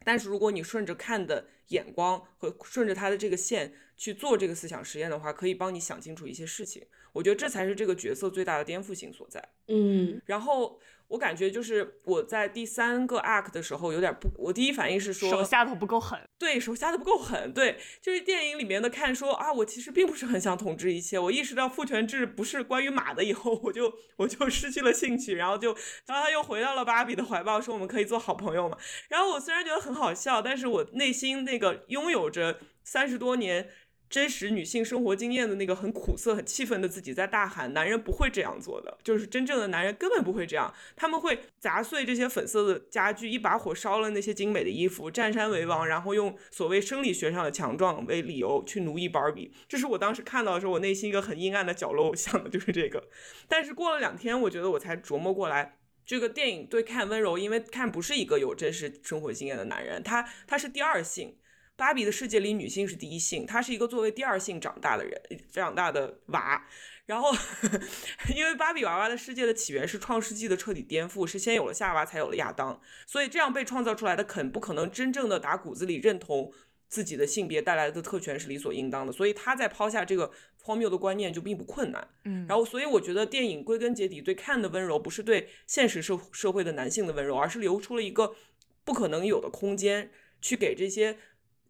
但是如果你顺着看的眼光和顺着他的这个线去做这个思想实验的话，可以帮你想清楚一些事情。我觉得这才是这个角色最大的颠覆性所在。嗯，然后。我感觉就是我在第三个 act 的时候有点不，我第一反应是说手下的不够狠，对手下的不够狠，对，就是电影里面的看说啊，我其实并不是很想统治一切，我意识到父权制不是关于马的以后，我就我就失去了兴趣，然后就然后他又回到了芭比的怀抱，说我们可以做好朋友嘛。然后我虽然觉得很好笑，但是我内心那个拥有着三十多年。真实女性生活经验的那个很苦涩、很气愤的自己在大喊：“男人不会这样做的，就是真正的男人根本不会这样，他们会砸碎这些粉色的家具，一把火烧了那些精美的衣服，占山为王，然后用所谓生理学上的强壮为理由去奴役芭比。”这是我当时看到的时候，我内心一个很阴暗的角落，我想的就是这个。但是过了两天，我觉得我才琢磨过来，这个电影对看温柔，因为看不是一个有真实生活经验的男人，他他是第二性。芭比的世界里，女性是第一性，她是一个作为第二性长大的人，长大的娃。然后，因为芭比娃娃的世界的起源是创世纪的彻底颠覆，是先有了夏娃，才有了亚当，所以这样被创造出来的肯不可能真正的打骨子里认同自己的性别带来的特权是理所应当的，所以他在抛下这个荒谬的观念就并不困难。嗯，然后所以我觉得电影归根结底对看的温柔，不是对现实社社会的男性的温柔，而是留出了一个不可能有的空间，去给这些。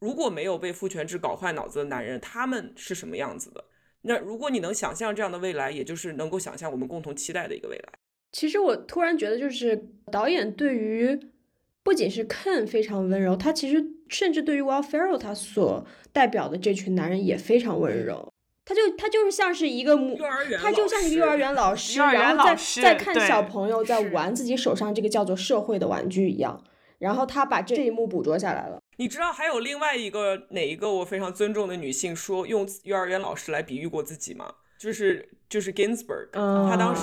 如果没有被父权制搞坏脑子的男人，他们是什么样子的？那如果你能想象这样的未来，也就是能够想象我们共同期待的一个未来。其实我突然觉得，就是导演对于不仅是 Ken 非常温柔，他其实甚至对于 Will Ferrell 他所代表的这群男人也非常温柔。他就他就是像是一个幼儿园，他就像一个幼儿园老师，然后在在看小朋友在玩自己手上这个叫做社会的玩具一样。然后他把这一幕捕捉下来了。你知道还有另外一个哪一个我非常尊重的女性说用幼儿园老师来比喻过自己吗？就是就是 Ginsburg，他当时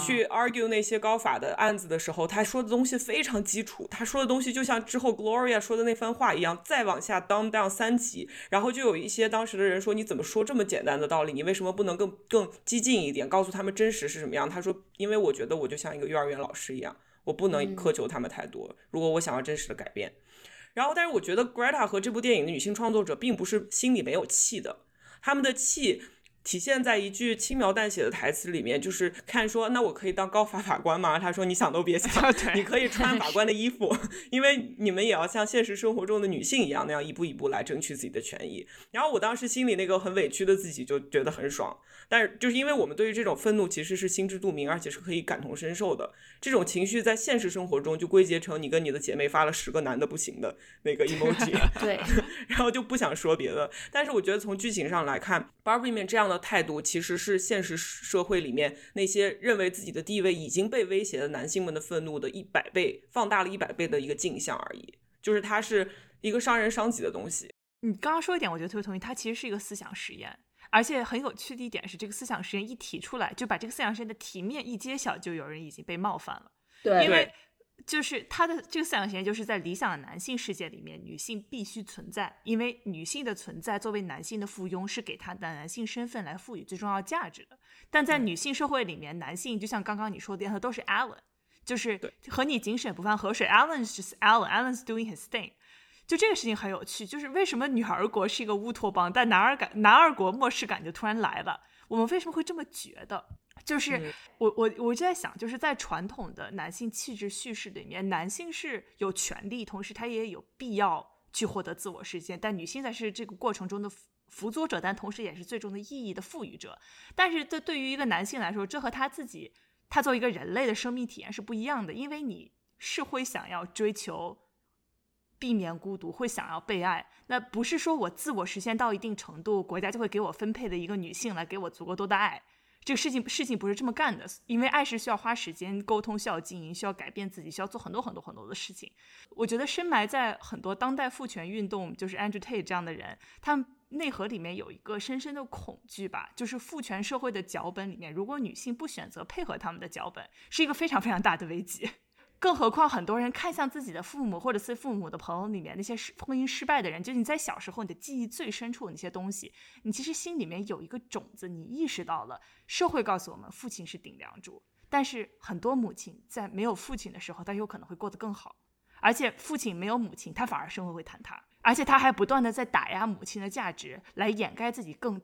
去 argue 那些高法的案子的时候，他说的东西非常基础，他说的东西就像之后 Gloria 说的那番话一样，再往下 down down 三级，然后就有一些当时的人说你怎么说这么简单的道理，你为什么不能更更激进一点，告诉他们真实是什么样？他说因为我觉得我就像一个幼儿园老师一样。我不能苛求他们太多。如果我想要真实的改变，然后，但是我觉得 Greta 和这部电影的女性创作者并不是心里没有气的，他们的气。体现在一句轻描淡写的台词里面，就是看说，那我可以当高法法官吗？他说，你想都别想，你可以穿法官的衣服，因为你们也要像现实生活中的女性一样，那样一步一步来争取自己的权益。然后我当时心里那个很委屈的自己就觉得很爽，但是就是因为我们对于这种愤怒其实是心知肚明，而且是可以感同身受的。这种情绪在现实生活中就归结成你跟你的姐妹发了十个男的不行的那个 emoji，对，然后就不想说别的。但是我觉得从剧情上来看，Barbie 里面这样的。态度其实是现实社会里面那些认为自己的地位已经被威胁的男性们的愤怒的一百倍放大了一百倍的一个镜像而已，就是它是一个伤人伤己的东西。你刚刚说一点，我觉得特别同意，它其实是一个思想实验，而且很有趣的一点是，这个思想实验一提出来，就把这个思想实验的题面一揭晓，就有人已经被冒犯了。对，因为。就是他的这个思想实验，就是在理想的男性世界里面，女性必须存在，因为女性的存在作为男性的附庸，是给他的男性身份来赋予最重要价值的。但在女性社会里面，男性就像刚刚你说的，他都是 Allen，就是和你井水不犯河水，Allen's just Allen，Allen's doing his thing。就这个事情很有趣，就是为什么女儿国是一个乌托邦，但男儿感男儿国末世感就突然来了？我们为什么会这么觉得？就是我我我就在想，就是在传统的男性气质叙事里面，男性是有权利，同时他也有必要去获得自我实现，但女性才是这个过程中的辅佐者，但同时也是最终的意义的赋予者。但是这对于一个男性来说，这和他自己，他作为一个人类的生命体验是不一样的，因为你是会想要追求。避免孤独，会想要被爱，那不是说我自我实现到一定程度，国家就会给我分配的一个女性来给我足够多的爱。这个事情事情不是这么干的，因为爱是需要花时间沟通，需要经营，需要改变自己，需要做很多很多很多的事情。我觉得深埋在很多当代父权运动，就是 Andrew Tate 这样的人，他们内核里面有一个深深的恐惧吧，就是父权社会的脚本里面，如果女性不选择配合他们的脚本，是一个非常非常大的危机。更何况，很多人看向自己的父母或者是父母的朋友里面那些失婚姻失败的人，就是你在小时候你的记忆最深处的那些东西，你其实心里面有一个种子，你意识到了社会告诉我们父亲是顶梁柱，但是很多母亲在没有父亲的时候，她有可能会过得更好，而且父亲没有母亲，他反而生活会坍塌，而且他还不断的在打压母亲的价值，来掩盖自己更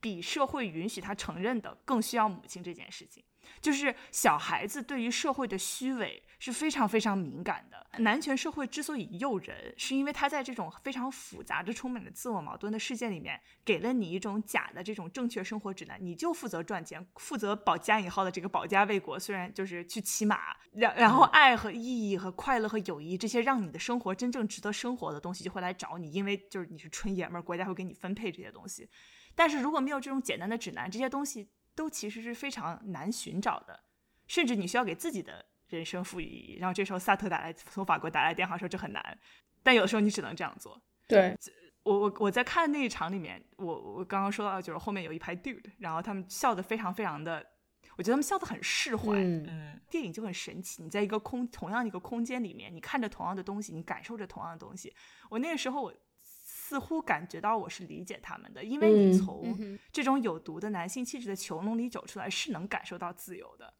比社会允许他承认的更需要母亲这件事情。就是小孩子对于社会的虚伪是非常非常敏感的。男权社会之所以诱人，是因为他在这种非常复杂的、充满了自我矛盾的世界里面，给了你一种假的这种正确生活指南。你就负责赚钱，负责保家引号的这个保家卫国。虽然就是去骑马，然然后爱和意义和快乐和友谊这些让你的生活真正值得生活的东西就会来找你，因为就是你是纯爷们儿，国家会给你分配这些东西。但是如果没有这种简单的指南，这些东西。都其实是非常难寻找的，甚至你需要给自己的人生赋予意义。然后这时候萨特打来从法国打来电话说这很难，但有的时候你只能这样做。对我我我在看那一场里面，我我刚刚说到就是后面有一排 dude，然后他们笑的非常非常的，我觉得他们笑的很释怀。嗯，电影就很神奇，你在一个空同样一个空间里面，你看着同样的东西，你感受着同样的东西。我那个时候我。似乎感觉到我是理解他们的，因为你从这种有毒的男性气质的囚笼里走出来，是能感受到自由的，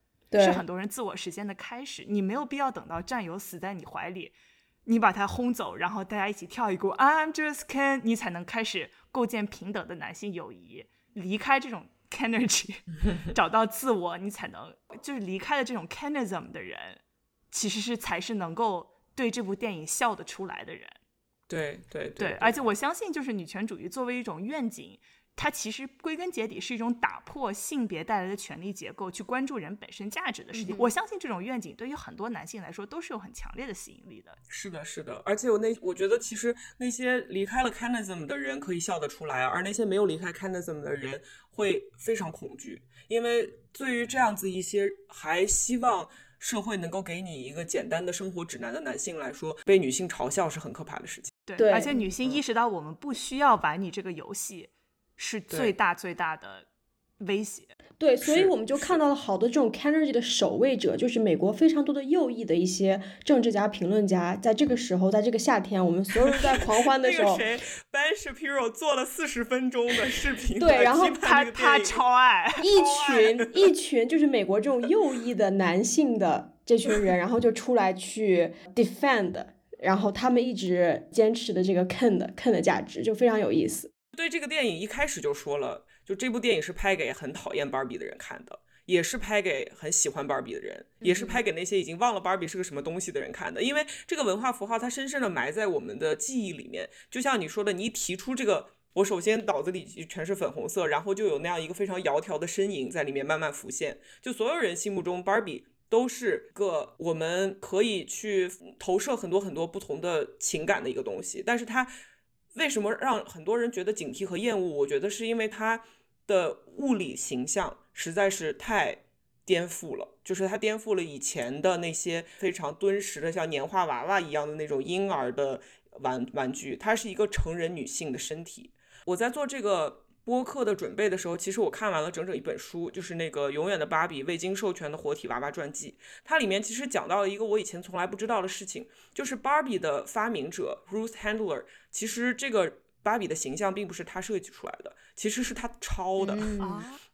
是很多人自我实现的开始。你没有必要等到战友死在你怀里，你把他轰走，然后大家一起跳一股 I'm just can，你才能开始构建平等的男性友谊，离开这种 energy，找到自我，你才能就是离开了这种 canism 的人，其实是才是能够对这部电影笑得出来的人。对对对，而且我相信，就是女权主义作为一种愿景，它其实归根结底是一种打破性别带来的权力结构，去关注人本身价值的事情。我相信这种愿景对于很多男性来说都是有很强烈的吸引力的。是的，是的，而且我那我觉得，其实那些离开了 canism 的人可以笑得出来，而那些没有离开 canism 的人会非常恐惧，因为对于这样子一些还希望。社会能够给你一个简单的生活指南的男性来说，被女性嘲笑是很可怕的事情。对，而且女性意识到我们不需要玩你这个游戏，是最大最大的威胁。对，所以我们就看到了好多这种 Cenergy 的守卫者，就是美国非常多的右翼的一些政治家、评论家，在这个时候，在这个夏天，我们所有人在狂欢的 时候，谁，Ben Shapiro 做了四十分钟的视频，对，然后他他超爱一群一群就是美国这种右翼的男性的这群人，然后就出来去 defend，然后他们一直坚持的这个 Ken 的 Ken 的价值，就非常有意思。对这个电影一开始就说了。就这部电影是拍给很讨厌芭比的人看的，也是拍给很喜欢芭比的人，也是拍给那些已经忘了芭比是个什么东西的人看的。因为这个文化符号它深深的埋在我们的记忆里面。就像你说的，你一提出这个，我首先脑子里全是粉红色，然后就有那样一个非常窈窕的身影在里面慢慢浮现。就所有人心目中，芭比都是个我们可以去投射很多很多不同的情感的一个东西。但是它为什么让很多人觉得警惕和厌恶？我觉得是因为它。的物理形象实在是太颠覆了，就是它颠覆了以前的那些非常敦实的像年画娃娃一样的那种婴儿的玩玩具，它是一个成人女性的身体。我在做这个播客的准备的时候，其实我看完了整整一本书，就是那个《永远的芭比：未经授权的活体娃娃传记》。它里面其实讲到了一个我以前从来不知道的事情，就是芭比的发明者 Ruth Handler，其实这个。芭比的形象并不是他设计出来的，其实是他抄的。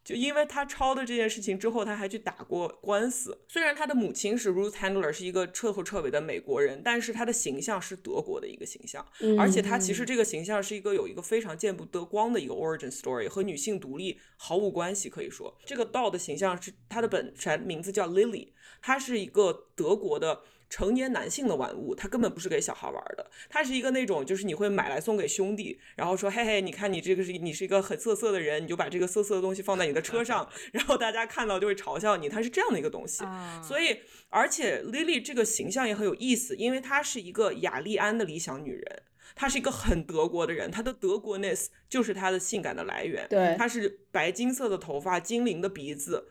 就因为他抄的这件事情之后，他还去打过官司。虽然他的母亲是 Ruth Handler，是一个彻头彻尾的美国人，但是他的形象是德国的一个形象。而且他其实这个形象是一个有一个非常见不得光的一个 origin story，和女性独立毫无关系。可以说，这个 doll 的形象是他的本全名字叫 Lily，她是一个德国的成年男性的玩物，它根本不是给小孩玩的，它是一个那种就是你会买来送给兄弟，然后说嘿嘿，你看你这个是你是一个很色色的人，你就把这个色色的东西放在你的车上，然后大家看到就会嘲笑你，它是这样的一个东西。所以，而且 Lily 这个形象也很有意思，因为她是一个雅利安的理想女人，她是一个很德国的人，她的德国 ness 就是她的性感的来源。对，她是白金色的头发，精灵的鼻子。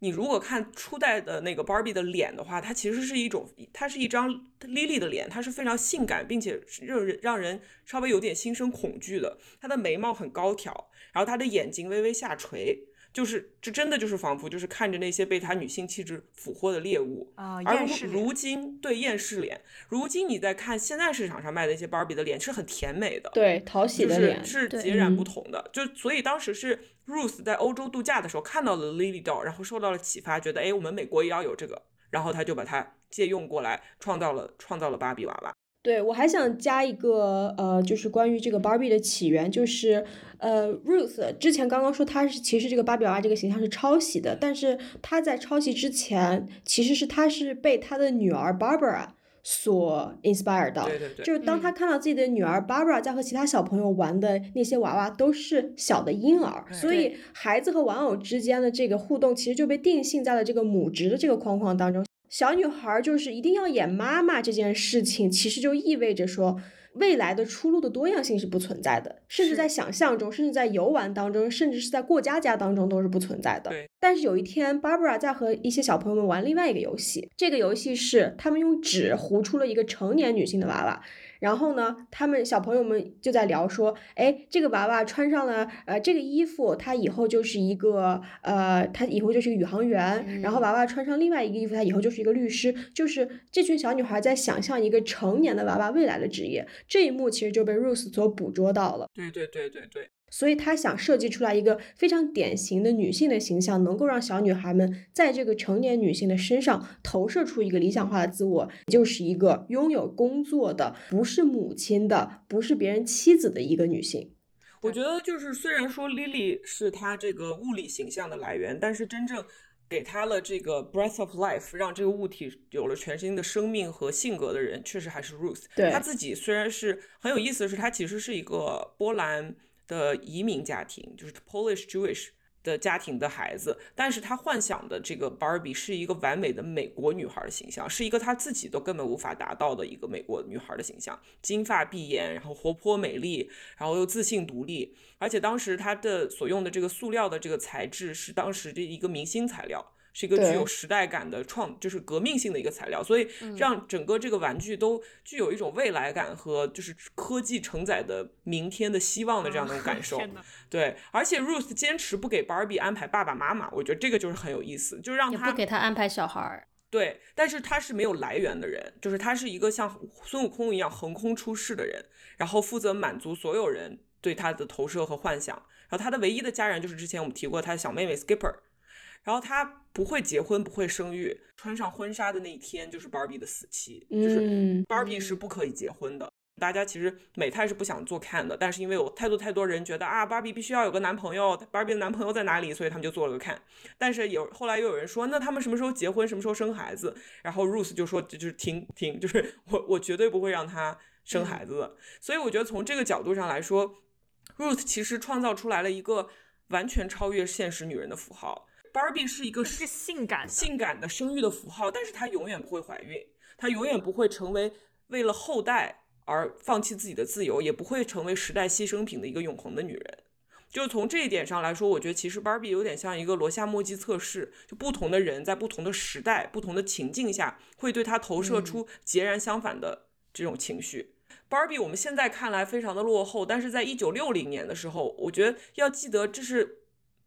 你如果看初代的那个 Barbie 的脸的话，它其实是一种，它是一张 Lily 的脸，它是非常性感，并且让人让人稍微有点心生恐惧的。她的眉毛很高挑，然后她的眼睛微微下垂，就是这真的就是仿佛就是看着那些被她女性气质俘获的猎物啊。而如今对厌世脸，如今你在看现在市场上卖的一些 Barbie 的脸是很甜美的，对讨喜的脸是截然不同的。就所以当时是。Ruth 在欧洲度假的时候看到了 Lily Doll，然后受到了启发，觉得哎，我们美国也要有这个，然后他就把它借用过来，创造了创造了芭比娃娃。对我还想加一个呃，就是关于这个 Barbie 的起源，就是呃，Ruth 之前刚刚说她是其实这个芭比娃娃这个形象是抄袭的，但是她在抄袭之前，其实是她是被她的女儿 Barbara。所 inspired 到，就是当他看到自己的女儿 Barbara 在和其他小朋友玩的那些娃娃都是小的婴儿，所以孩子和玩偶之间的这个互动其实就被定性在了这个母职的这个框框当中。小女孩就是一定要演妈妈这件事情，其实就意味着说。未来的出路的多样性是不存在的，甚至在想象中，甚至在游玩当中，甚至是在过家家当中都是不存在的。但是有一天，Barbara 在和一些小朋友们玩另外一个游戏，这个游戏是他们用纸糊出了一个成年女性的娃娃。然后呢，他们小朋友们就在聊说，哎，这个娃娃穿上了呃这个衣服，他以后就是一个呃，他以后就是一个宇航员。然后娃娃穿上另外一个衣服，他以后就是一个律师。就是这群小女孩在想象一个成年的娃娃未来的职业。这一幕其实就被 Rose 所捕捉到了。对对对对对。所以她想设计出来一个非常典型的女性的形象，能够让小女孩们在这个成年女性的身上投射出一个理想化的自我，就是一个拥有工作的，不是母亲的，不是别人妻子的一个女性。我觉得就是虽然说 Lily 是她这个物理形象的来源，但是真正给她了这个 breath of life，让这个物体有了全新的生命和性格的人，确实还是 Ruth。对，她自己虽然是很有意思的是，她其实是一个波兰。的移民家庭就是 Polish Jewish 的家庭的孩子，但是他幻想的这个 Barbie 是一个完美的美国女孩的形象，是一个他自己都根本无法达到的一个美国女孩的形象，金发碧眼，然后活泼美丽，然后又自信独立，而且当时他的所用的这个塑料的这个材质是当时的一个明星材料。是一个具有时代感的创，就是革命性的一个材料，所以让整个这个玩具都具有一种未来感和就是科技承载的明天的希望的这样的感受。对，而且 Ruth 坚持不给 Barbie 安排爸爸妈妈，我觉得这个就是很有意思，就是让他不给他安排小孩儿。对，但是他是没有来源的人，就是他是一个像孙悟空一样横空出世的人，然后负责满足所有人对他的投射和幻想。然后他的唯一的家人就是之前我们提过他的小妹妹 Skipper。然后他不会结婚，不会生育，穿上婚纱的那一天就是 Barbie 的死期，就是 Barbie 是不可以结婚的。大家其实美泰是不想做看的，但是因为有太多太多人觉得啊，Barbie 必须要有个男朋友，Barbie 的男朋友在哪里，所以他们就做了个看。但是有后来又有人说，那他们什么时候结婚，什么时候生孩子？然后 Ruth 就说，就是停停，就是 我我绝对不会让他生孩子的。所以我觉得从这个角度上来说，Ruth 其实创造出来了一个完全超越现实女人的符号。Barbie 是一个是性感性感的生育的符号，但是她永远不会怀孕，她永远不会成为为了后代而放弃自己的自由，也不会成为时代牺牲品的一个永恒的女人。就从这一点上来说，我觉得其实 Barbie 有点像一个罗夏墨迹测试，就不同的人在不同的时代、不同的情境下，会对她投射出截然相反的这种情绪。Barbie 我们现在看来非常的落后，但是在一九六零年的时候，我觉得要记得这是。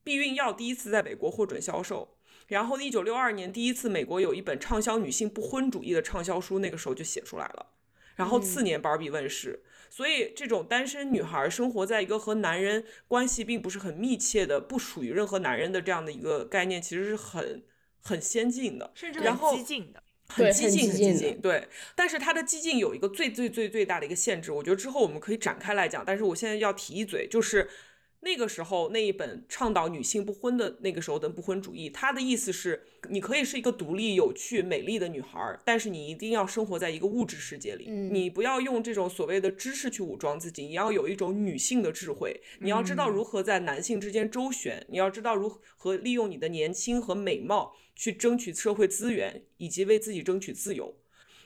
避孕药第一次在美国获准销售，然后一九六二年第一次美国有一本畅销女性不婚主义的畅销书，那个时候就写出来了。然后次年芭比问世，所以这种单身女孩生活在一个和男人关系并不是很密切的、不属于任何男人的这样的一个概念，其实是很很先进的，甚至很激进的，很激进，很激进。对，但是它的激进有一个最最最最大的一个限制，我觉得之后我们可以展开来讲。但是我现在要提一嘴，就是。那个时候那一本倡导女性不婚的那个时候的不婚主义，他的意思是，你可以是一个独立、有趣、美丽的女孩，但是你一定要生活在一个物质世界里，嗯。你不要用这种所谓的知识去武装自己，你要有一种女性的智慧，你要知道如何在男性之间周旋，你要知道如何利用你的年轻和美貌去争取社会资源，以及为自己争取自由。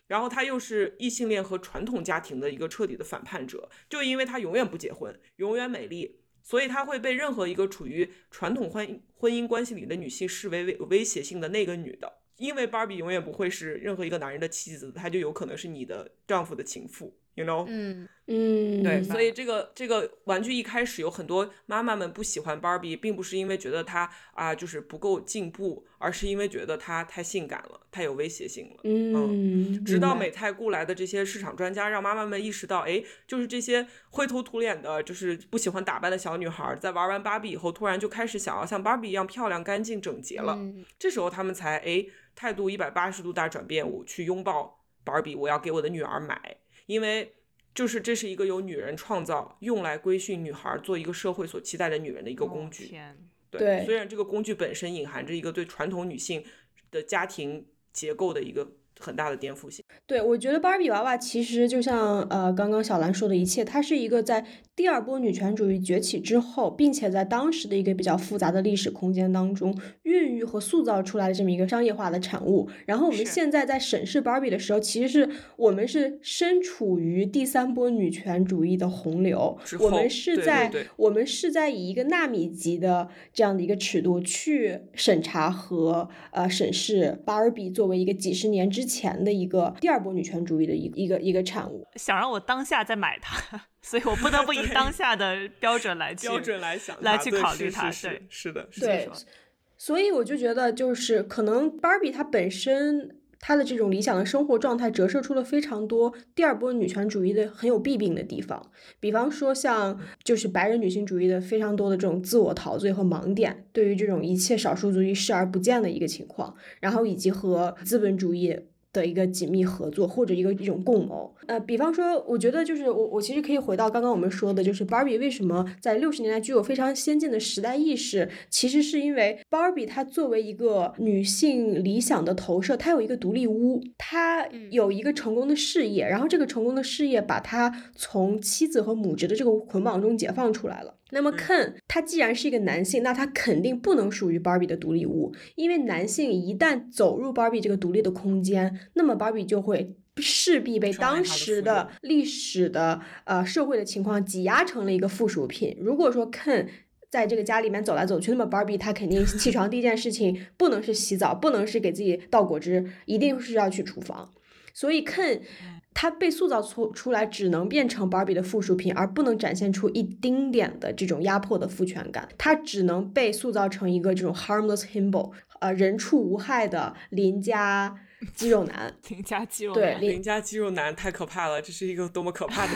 然后他又是异性恋和传统家庭的一个彻底的反叛者，就因为他永远不结婚，永远美丽，所以他会被任何一个处于传统婚婚姻关系里的女性视为威威胁性的那个女的。因为芭比永远不会是任何一个男人的妻子，她就有可能是你的丈夫的情妇，you know？嗯嗯，对，所以这个这个玩具一开始有很多妈妈们不喜欢芭比，并不是因为觉得它啊就是不够进步，而是因为觉得它太性感了，太有威胁性了。嗯，直到美泰雇来的这些市场专家，让妈妈们意识到，哎，就是这些灰头土脸的，就是不喜欢打扮的小女孩，在玩完芭比以后，突然就开始想要像芭比一样漂亮、干净、整洁了。嗯这时候他们才哎态度一百八十度大转变，我去拥抱芭比，我要给我的女儿买，因为就是这是一个由女人创造，用来规训女孩做一个社会所期待的女人的一个工具。哦，对，对虽然这个工具本身隐含着一个对传统女性的家庭结构的一个很大的颠覆性。对，我觉得芭比娃娃其实就像呃刚刚小兰说的一切，它是一个在第二波女权主义崛起之后，并且在当时的一个比较复杂的历史空间当中孕育和塑造出来的这么一个商业化的产物。然后我们现在在审视芭比的时候，其实是我们是身处于第三波女权主义的洪流，我们是在对我们是在以一个纳米级的这样的一个尺度去审查和呃审视芭比作为一个几十年之前的一个第二波女权主义的一个一个一个产物。想让我当下再买它，所以我不得不以当下的标准来去标准来想来去考虑是是是它对是的，是对的，所以我就觉得，就是可能芭比它本身她的这种理想的生活状态，折射出了非常多第二波女权主义的很有弊病的地方。比方说，像就是白人女性主义的非常多的这种自我陶醉和盲点，对于这种一切少数族裔视而不见的一个情况，然后以及和资本主义。的一个紧密合作或者一个一种共谋，呃，比方说，我觉得就是我我其实可以回到刚刚我们说的，就是 Barbie 为什么在六十年代具有非常先进的时代意识，其实是因为 Barbie 她作为一个女性理想的投射，她有一个独立屋，她嗯有一个成功的事业，然后这个成功的事业把她从妻子和母职的这个捆绑中解放出来了。那么嗯 Ken 他既然是一个男性，那他肯定不能属于 Barbie 的独立物，因为男性一旦走入 Barbie 这个独立的空间，那么 Barbie 就会势必被当时的历史的呃社会的情况挤压成了一个附属品。如果说 Ken 在这个家里面走来走去，那么 Barbie 他肯定起床第一件事情不能是洗澡，不能是给自己倒果汁，一定是要去厨房。所以 Ken 他被塑造出出来，只能变成 Barbie 的附属品，而不能展现出一丁点的这种压迫的父权感。它只能被塑造成一个这种 harmless himbo，呃，人畜无害的邻家肌肉男。邻家肌肉男对邻邻家肌肉男太可怕了，这是一个多么可怕的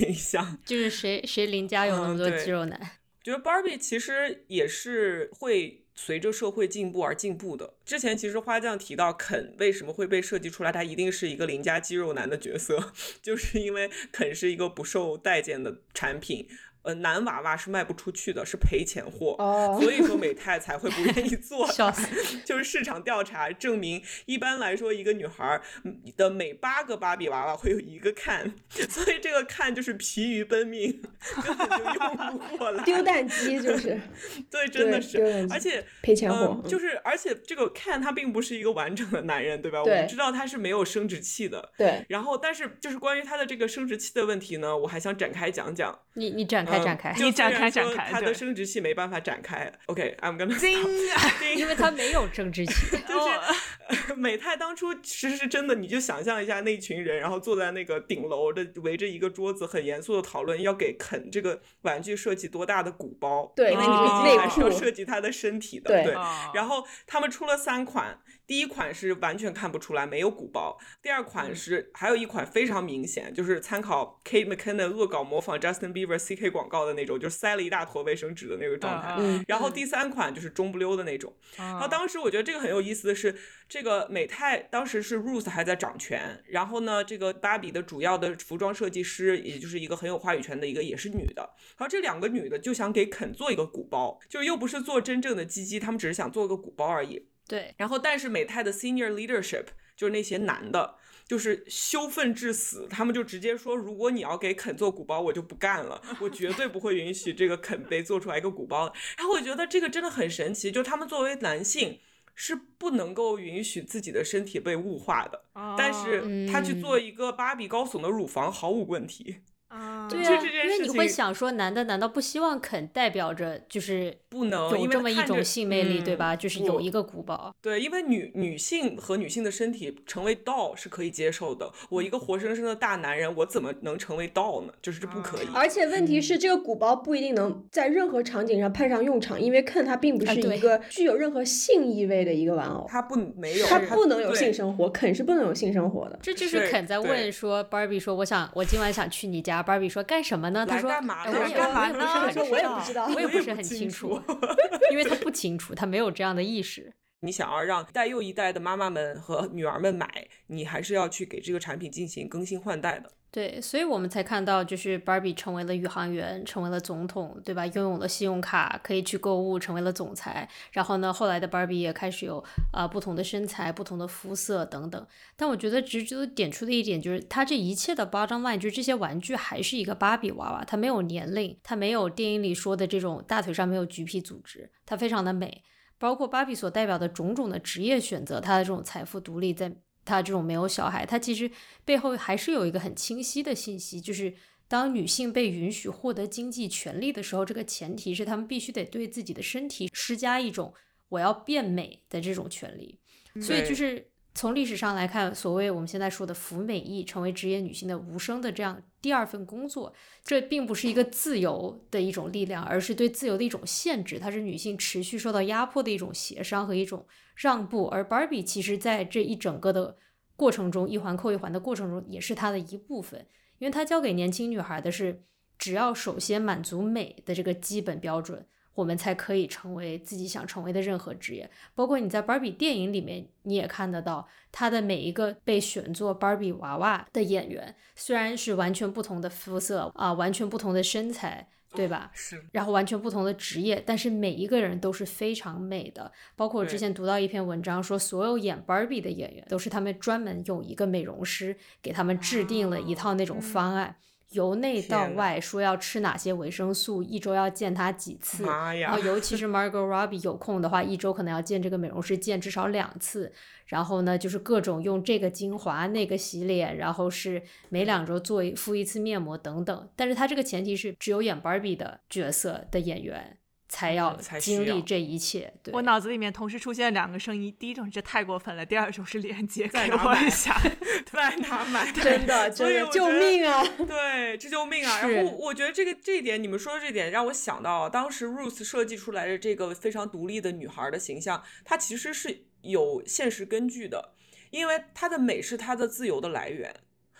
影响。就是谁谁邻家有那么多肌肉男，觉得 Barbie 其实也是会随着社会进步而进步的。之前其实花匠提到肯为什么会被设计出来，他一定是一个邻家肌肉男的角色，就是因为肯是一个不受待见的产品。呃，男娃娃是卖不出去的，是赔钱货，哦所以说美泰才会不愿意 做它。笑死 就是市场调查证明，一般来说，一个女孩儿的每八个芭比娃娃会有一个看，所以这个看就是疲于奔命，根本就用不过来。丢蛋机就是对，真的是而且。赔钱货嗯，，就是，而且这个 Ken 他并不是一个完整的男人，对吧？我对们知道他是没有生殖器的。对，然后，但是就是关于他的这个生殖器的问题呢，我还想展开讲讲。你你展开嗯展开，就你展开展开对他的生殖器没办法展开。OK，I'm、gonna 因为他没有生殖器。就是美泰当初其实是真的，你就想象一下那群人，然后坐在那个顶楼的围着一个桌子，很严肃的讨论要给肯这个玩具设计多大的鼓包，对因为你毕竟还是要设计他的身体的，对。然后他们出了三款。第一款是完全看不出来，没有鼓包。第二款是还有一款非常明显，就是参考 Kate McKinnon 恶搞模仿 Justin Bieber CK 广告的那种，就是塞了一大坨卫生纸的那个状态。然后第三款就是中不溜的那种。然后当时我觉得这个很有意思的是，这个美泰当时是 Ruth 还在掌权，然后呢，这个芭比的主要的服装设计师，也就是一个很有话语权的一个，也是女的。然后这两个女的就想给肯做一个鼓包，就是又不是做真正的鸡鸡，他们只是想做个鼓包而已。对，然后但是美泰的 senior leadership 就是那些男的，就是羞愤至死，他们就直接说，如果你要给肯做鼓包，我就不干了，我绝对不会允许这个肯被做出来一个鼓包。然后我觉得这个真的很神奇，就他们作为男性是不能够允许自己的身体被物化的，但是他去做一个芭比高耸的乳房毫无问题。对啊，因为你会想说，男的难道不希望肯代表着就是不能有这么一种性魅力，对吧？就是有一个古堡。对，因为女女性和女性的身体成为 doll 是可以接受的。我一个活生生的大男人，我怎么能成为 doll 呢？就是这不可以。而且问题是，这个鼓包不一定能在任何场景上派上用场，因为肯它并不是一个具有任何性意味的一个玩偶，它不没有，它不能有性生活，肯是不能有性生活的。这就是肯在问说，Barbie 说，我想我今晚想去你家，Barbie 说干什么？呢？他说：“干嘛？我也我也不是很说，我也不知道，我也不是很清楚，因为他不清楚，他没有这样的意识。你想要让一代又一代的妈妈们和女儿们买，你还是要去给这个产品进行更新换代的。”对，所以我们才看到，就是 Barbie 成为了宇航员，成为了总统，对吧？拥有了信用卡，可以去购物，成为了总裁。然后呢，后来的 Barbie 也开始有啊不同的身材、不同的肤色等等。但我觉得值得点出的一点就是，它这一切的 bottom line 就是这些玩具还是一个芭比娃娃，它没有年龄，它没有电影里说的这种大腿上没有橘皮组织，它非常的美。包括芭比所代表的种种的职业选择，它的这种财富独立在。他这种没有小孩，他其实背后还是有一个很清晰的信息，就是当女性被允许获得经济权利的时候，这个前提是她们必须得对自己的身体施加一种我要变美的这种权利。所以就是从历史上来看，所谓我们现在说的服美役，成为职业女性的无声的这样第二份工作，这并不是一个自由的一种力量，而是对自由的一种限制。它是女性持续受到压迫的一种协商和一种。让步，而 Barbie 其实在这一整个的过程中，一环扣一环的过程中，也是它的一部分。因为它教给年轻女孩的是，只要首先满足美的这个基本标准，我们才可以成为自己想成为的任何职业。包括你在 Barbie 电影里面，你也看得到，她的每一个被选做 Barbie 娃娃的演员，虽然是完全不同的肤色啊，完全不同的身材。对吧？是，然后完全不同的职业，但是每一个人都是非常美的。包括我之前读到一篇文章，说所有演 Barbie 的演员都是他们专门有一个美容师给他们制定了一套那种方案。由内到外说要吃哪些维生素，一周要见他几次，然后尤其是 Margot Robbie 有空的话，一周可能要见这个美容师见至少两次。然后呢，就是各种用这个精华、那个洗脸，然后是每两周做一敷一次面膜等等。但是他这个前提是只有演 Barbie 的角色的演员。才要经历这一切。我脑子里面同时出现两个声音：第一种是太过分了，第二种是连接给我一下，在哪买？真的，真的，救命啊！对，这救命啊！然后我觉得这个这一点，你们说的这点让我想到，当时 Ruth 设计出来的这个非常独立的女孩的形象，她其实是有现实根据的，因为她的美是她的自由的来源。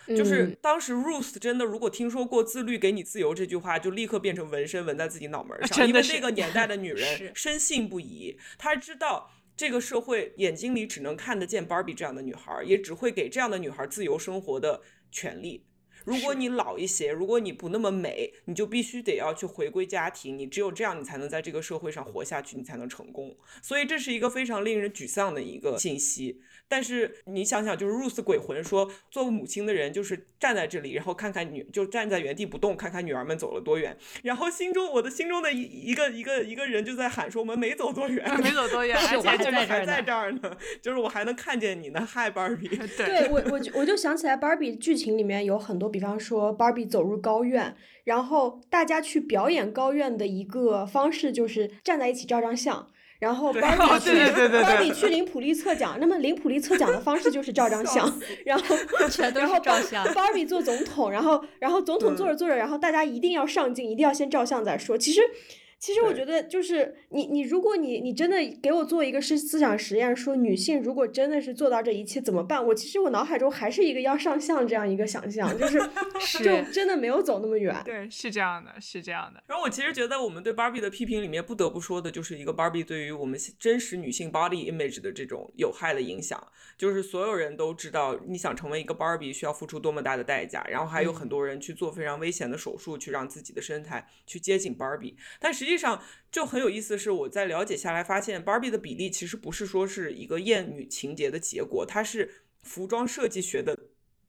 就是当时 Ruth 真的，如果听说过“自律给你自由”这句话，就立刻变成纹身纹在自己脑门上，因为那个年代的女 人深信不疑。她知道这个社会眼睛里只能看得见 Barbie 这样的女孩，也只会给这样的女孩自由生活的权利。如果你老一些，如果你不那么美，你就必须得要去回归家庭。你只有这样，你才能在这个社会上活下去，你才能成功。所以这是一个非常令人沮丧的一个信息。但是你想想，就是 Ruth 鬼魂说，作为母亲的人就是站在这里，然后看看女，就站在原地不动，看看女儿们走了多远。然后心中，我的心中的一一个一个一个人就在喊说，我们没走多远，没走多远，而且就是还在这儿呢，就是我还能看见你呢。嗨，Barbie。对我，我我就想起来，Barbie 剧情里面有很多，比方说 Barbie 走入高院，然后大家去表演高院的一个方式就是站在一起照张相。然后芭比去芭比去领普利策奖，那么领普利策奖的方式就是照张相，然后然后照相。芭比做总统，然后然后总统坐着坐着，然后大家一定要上镜，一定要先照相再说。其实。其实我觉得就是你你如果你你真的给我做一个是思想实验，说女性如果真的是做到这一切怎么办？我其实我脑海中还是一个要上相这样一个想象，就是 就是真的没有走那么远。对，是这样的，是这样的。然后我其实觉得我们对 Barbie 的批评里面不得不说的就是一个 Barbie 对于我们真实女性 body image 的这种有害的影响，就是所有人都知道你想成为一个 Barbie 需要付出多么大的代价，然后还有很多人去做非常危险的手术去让自己的身材去接近 Barbie，但实际上就很有意思的是，我在了解下来发现 Barbie 的比例其实不是说是一个艳女情节的结果，它是服装设计学的。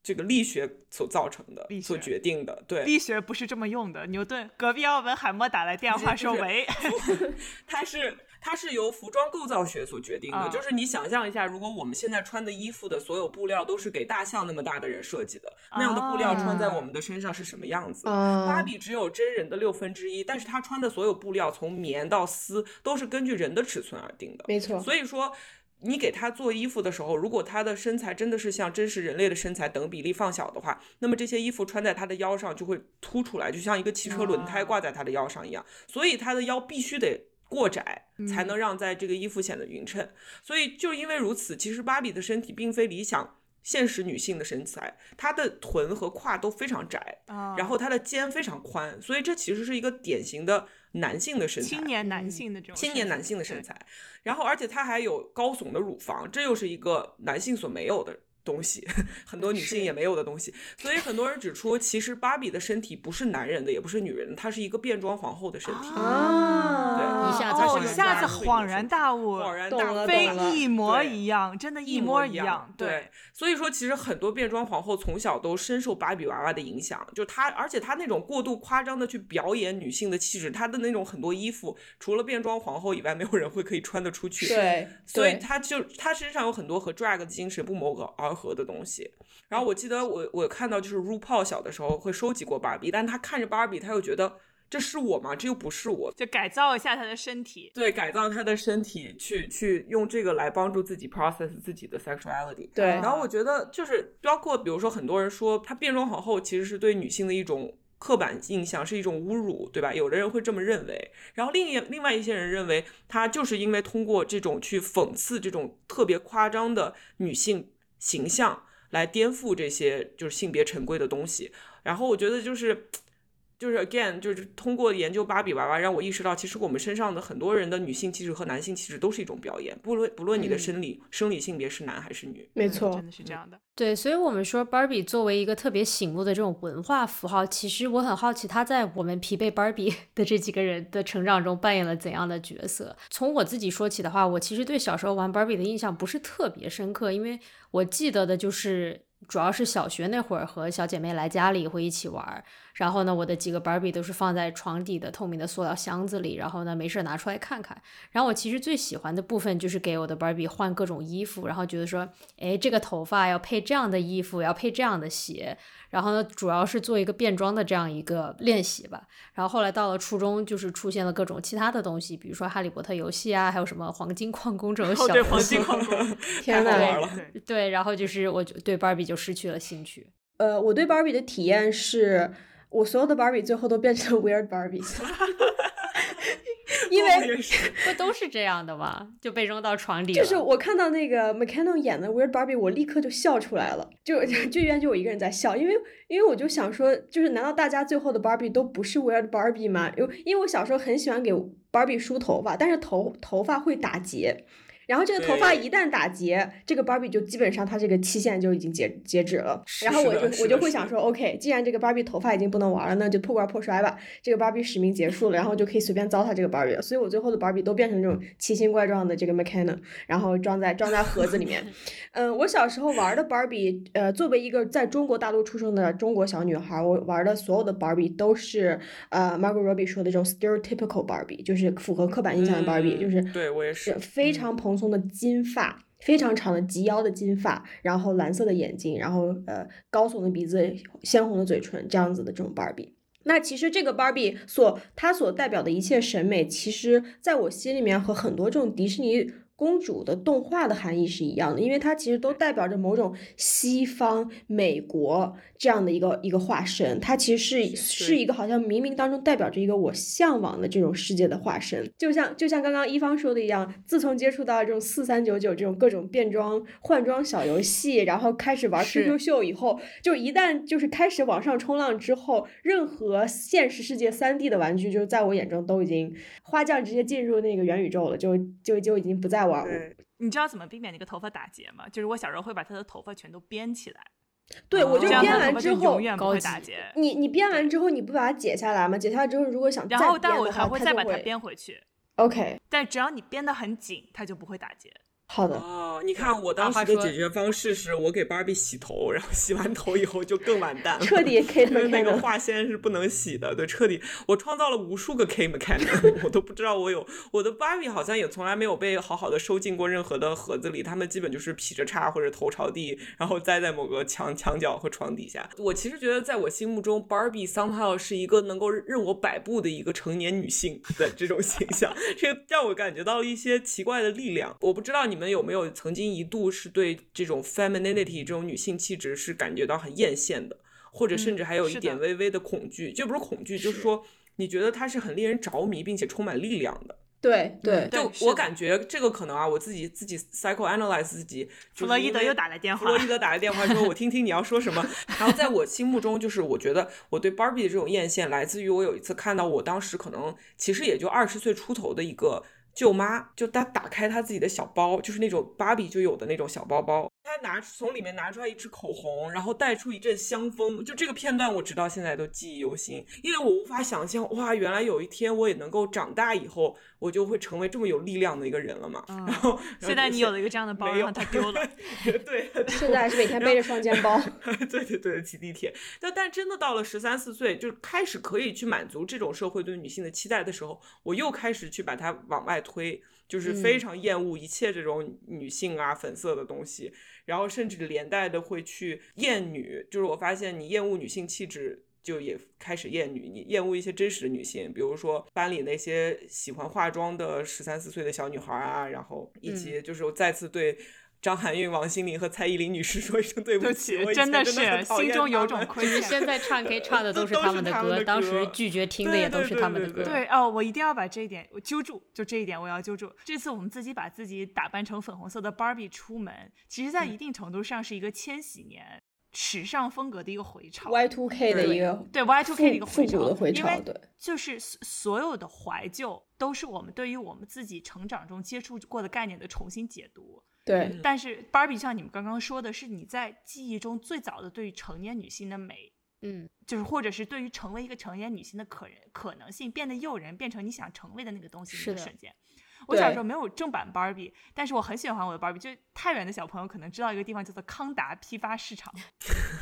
这个力学所造成的力，所决定的，对，力学不是这么用的。牛顿，隔壁奥本海默打来电话说：“喂，他是它是由服装构造学所决定的，啊就是你想象一下，如果我们现在穿的衣服的所有布料都是给大象那么大的人设计的，那样的布料穿在我们的身上是什么样子？啊芭比只有真人的六分之一，但是她穿的所有布料从棉到丝都是根据人的尺寸而定的，没错，所以说。你给她做衣服的时候，如果她的身材真的是像真实人类的身材等比例放小的话，那么这些衣服穿在她的腰上就会凸出来，就像一个汽车轮胎挂在她的腰上一样。所以她的腰必须得过窄，才能让在这个衣服显得匀称。所以就因为如此，其实芭比的身体并非理想现实女性的身材，她的臀和胯都非常窄，啊然后她的肩非常宽，所以这其实是一个典型的男性的身材。青年男性的这种青年男性的身材，然后而且她还有高耸的乳房，这又是一个男性所没有的东西，很多女性也没有的东西。所以很多人指出，其实芭比的身体不是男人的，也不是女人的，她是一个变装皇后的身体。啊对一下子哦，一下子恍然大悟，恍然大悟，非一模一样，真的一模一样。对，所以说其实很多变装皇后从小都深受芭比娃娃的影响，就她，而且她那种过度夸张的去表演女性的气质，她的那种很多衣服，除了变装皇后以外，没有人会可以穿得出去。对，所以她就她身上有很多和 drag 的精神不谋而合的东西。然后我记得我我看到就是 RuPaul 小的时候会收集过芭比，但他看着芭比，他又觉得这是我吗？这又不是我。就改造一下他的身体。对，改造他的身体，去去用这个来帮助自己 process 自己的 sexuality。对然后我觉得就是包括比如说很多人说她变装皇后其实是对女性的一种刻板印象，是一种侮辱，对吧？有的人会这么认为，然后另一另外一些人认为她就是因为通过这种去讽刺这种特别夸张的女性形象来颠覆这些就是性别陈规的东西。然后我觉得就是。就是 again，就是通过研究芭比娃娃，让我意识到，其实我们身上的很多人的女性气质和男性气质都是一种表演，不论不论你的嗯生理、生理性别是男还是女。没错嗯真，的是这样的。对，所以我们说 Barbie 作为一个特别醒目的这种文化符号，其实我很好奇，她在我们疲惫 Barbie 的这几个人的成长中扮演了怎样的角色。从我自己说起的话，我其实对小时候玩 Barbie 的印象不是特别深刻，因为我记得的就是主要是小学那会儿和小姐妹来家里会一起玩儿，然后呢，我的几个 Barbie 都是放在床底的透明的塑料箱子里，然后呢，没事拿出来看看。然后我其实最喜欢的部分就是给我的 Barbie 换各种衣服，然后觉得说，诶，这个头发要配这样的衣服，要配这样的鞋。然后呢，主要是做一个变装的这样一个练习吧。然后后来到了初中，就是出现了各种其他的东西，比如说哈利波特游戏啊，还有什么黄金矿工这种哦，对，小游戏黄金矿工，天呐太好玩了。对，对，然后就是我就对 Barbie 就失去了兴趣。呃，我对 Barbie 的体验是，我所有的 Barbie 最后都变成 Weird Barbies，因为，不都是这样的吗？就被扔到床底了。就是我看到那个 McKenna 演的 Weird Barbie，我立刻就笑出来了，就剧院就我一个人在笑，因为因为我就想说，就是难道大家最后的 Barbie 都不是 Weird Barbie 吗？因为因为我小时候很喜欢给 Barbie 梳头发，但是头头发会打结。然后这个头发一旦打结，这个 Barbie 就基本上它这个期限就已经截截止了。然后我就我就会想说，OK，既然这个 Barbie 头发已经不能玩了，那就破罐破摔吧。这个 Barbie 使命结束了，然后就可以随便糟蹋这个 Barbie 了。所以我最后的 Barbie 都变成这种奇形怪状的这个 McKenna，然后装在装在盒子里面。嗯，我小时候玩的 Barbie，呃，作为一个在中国大陆出生的中国小女孩，我玩的所有的 Barbie 都是呃 Margot Robbie 说的这种 stereotypical Barbie，就是符合刻板印象的 Barbie，、嗯就是对我也是是非常蓬蓬松的金发。非常长的及腰的金发，然后蓝色的眼睛，然后呃高耸的鼻子，鲜红的嘴唇，这样子的这种芭比。那其实这个芭比所它所代表的一切审美，其实在我心里面和很多这种迪士尼公主的动画的含义是一样的，因为它其实都代表着某种西方美国这样的一个一个化身，它其实是是一个好像冥冥当中代表着一个我向往的这种世界的化身，就像就像刚刚一方说的一样，自从接触到这种四三九九这种各种变装换装小游戏，然后开始玩 QQ 秀以后，就一旦就是开始往上冲浪之后，任何现实世界三 D 的玩具，就是在我眼中都已经花匠直接进入那个元宇宙了，就就就已经不再。对，你知道怎么避免那个头发打结吗？就是我小时候会把他的头发全都编起来。对，我就编完之后永远不会打结。你你编完之后你不把它解下来吗？解下来之后如果想然后但我还会再把它编回去。OK，但只要你编的很紧，它就不会打结。好的哦，你看我当时的解决方式是我给芭比洗头，然后洗完头以后就更完蛋了，彻底 K 因为那个化纤是不能洗的，对，彻底我创造了无数个 K mechanic，我都不知道我有我的芭比好像也从来没有被好好的收进过任何的盒子里，他们基本就是劈着叉或者头朝地，然后栽在某个墙墙角和床底下。我其实觉得在我心目中，芭比 somehow 是一个能够任我摆布的一个成年女性的这种形象，这让我感觉到了一些奇怪的力量。我不知道你们有没有曾。经一度是对这种 femininity 这种女性气质是感觉到很艳羡的，或者甚至还有一点微微的恐惧，就不是恐惧，就是说你觉得它是很令人着迷，并且充满力量的。对对，就我感觉这个可能啊，我自己自己 psychoanalyze 自己。弗洛伊德又打来电话，弗洛伊德打来电话说：“我听听你要说什么。”然后在我心目中，就是我觉得我对 Barbie 的这种艳羡来自于我有一次看到我当时可能其实也就二十岁出头的一个。舅妈就她打开她自己的小包，就是那种芭比就有的那种小包包。她拿从里面拿出来一支口红，然后带出一阵香风。就这个片段，我直到现在都记忆犹新，因为我无法想象，哇，原来有一天我也能够长大以后，我就会成为这么有力量的一个人了嘛。然后现在你有了一个这样的包，然后它丢了。对，现在还是每天背着双肩包。对对对，挤地铁。但但真的到了十三四岁，就开始可以去满足这种社会对女性的期待的时候，我又开始去把它往外。推就是非常厌恶一切这种女性啊粉色的东西，然后甚至连带的会去厌女。就是我发现你厌恶女性气质，就也开始厌女。你厌恶一些真实的女性，比如说班里那些喜欢化妆的十三四岁的小女孩啊，然后以及就是我再次对。张含韵、王心凌和蔡依林女士说一声对不起，真的是心中有种愧疚。现在唱 K 唱的 都是他们的歌，当时拒绝听的也都是他们的歌。对哦，我一定要把这一点我揪住，就这一点我要揪住。这次我们自己把自己打扮成粉红色的 Barbie 出门，其实在一定程度上是一个千禧年时尚风格的一个回潮，Y two K 的一个对 Y two K 的一个回潮，因为就是所有的怀旧都是我们对于我们自己成长中接触过的概念的重新解读。对，但是 Barbie 像你们刚刚说的，是你在记忆中最早的对于成年女性的美，嗯，就是或者是对于成为一个成年女性的可人可能性变得诱人，变成你想成为的那个东西的瞬间。我小时候没有正版 Barbie，但是我很喜欢我的 Barbie。就太原的小朋友可能知道一个地方叫做康达批发市场，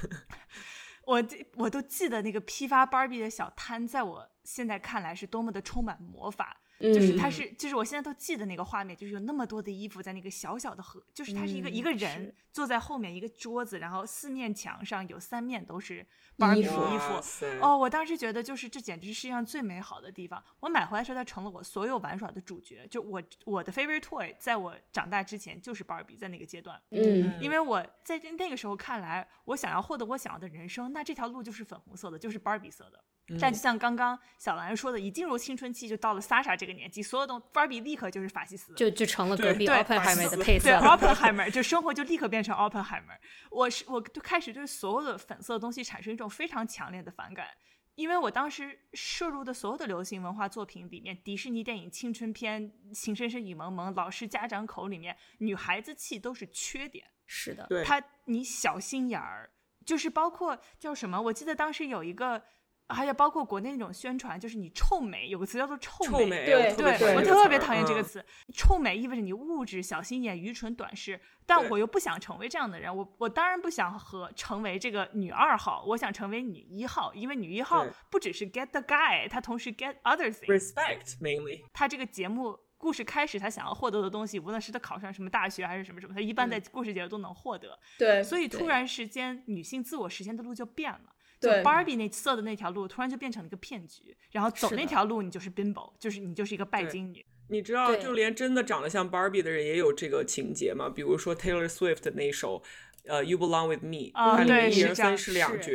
我我都记得那个批发 Barbie 的小摊，在我现在看来是多么的充满魔法。就是他是，就是我现在都记得那个画面，就是有那么多的衣服在那个小小的盒，就是他是一个一个人坐在后面一个桌子，然后四面墙上有三面都是芭比衣服。哦，我当时觉得就是这简直是世界上最美好的地方。我买回来时候，它成了我所有玩耍的主角。就我我的 favorite toy，在我长大之前就是芭比，在那个阶段。嗯，因为我在那个时候看来，我想要获得我想要的人生，那这条路就是粉红色的，就是芭比色的。但就像刚刚小兰说的，一进入青春期就到了 Sasha 这个年纪，所有的 Barbie 立刻就是法西斯，就就成了隔壁 Oppenheimer 的配色。对 Oppenheimer 就生活就立刻变成 Oppenheimer。我是我就开始对所有的粉色的东西产生一种非常强烈的反感，因为我当时摄入的所有的流行文化作品里面，迪士尼电影青春片《情深深雨蒙蒙》，老师家长口里面女孩子气都是缺点。是的，对，他你小心眼儿，就是包括叫什么？我记得当时有一个。还有包括国内那种宣传，就是你臭美，有个词叫做臭美，对对，我特别讨厌这个词。臭美意味着你物质、小心眼、愚蠢、短视，但我又不想成为这样的人。我我当然不想和成为这个女二号，我想成为女一号，因为女一号不只是 get the guy，她同时 get other things。Respect mainly。她这个节目故事开始，她想要获得的东西，无论是她考上什么大学还是什么什么，她一般在故事节都能获得。对，所以突然时间，女性自我实现的路就变了。就 Barbie 那色的那条路突然就变成了一个骗局，然后走那条路你就是 Bimbo，就是你就是一个拜金女。你知道，就连真的长得像 Barbie 的人也有这个情节吗？比如说 Taylor Swift 的那首呃 You Belong with Me，、啊它里面对一人分饰两角。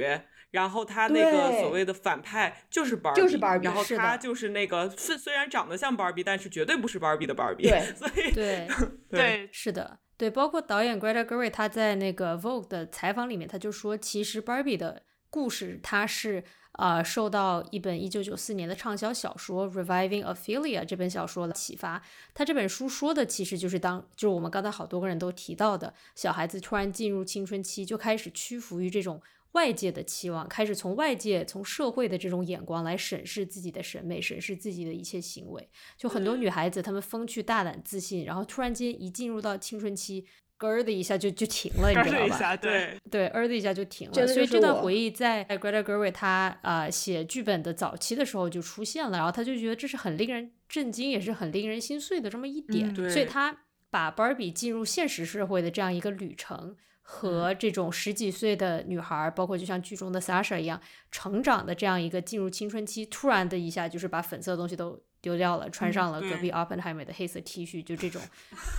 然后他那个所谓的反派就是 Barbie，就是 Barbie，然后他就是那个虽虽然长得像 Barbie，但是绝对不是 Barbie 的 Barbie。对所以 对，对，是的，对，包括导演 Greta Gerwig 他在那个 Vogue 的采访里面，他就说，其实 Barbie 的故事它是呃受到一本一九九四年的畅销小说《Reviving Ophelia》这本小说的启发。它这本书说的其实就是当就是我们刚才好多个人都提到的，小孩子突然进入青春期，就开始屈服于这种。外界的期望开始从外界、从社会的这种眼光来审视自己的审美，审视自己的一切行为。就很多女孩子，她们风趣、大胆、自信，然后突然间一进入到青春期，咯儿的一下就就停了，你知道吧？一下，对，对，儿的一下就停了。所以这段回忆在 Greta Gerwig 她呃写剧本的早期的时候就出现了，然后他就觉得这是很令人震惊，也是很令人心碎的这么一点，嗯对所以他把 Barbie 进入现实社会的这样一个旅程。和这种十几岁的女孩儿，包括就像剧中的 Sasha 一样，成长的这样一个进入青春期，突然的一下就是把粉色的东西都丢掉了，穿上了隔壁 Oppenheimer 的黑色 T 恤，就这种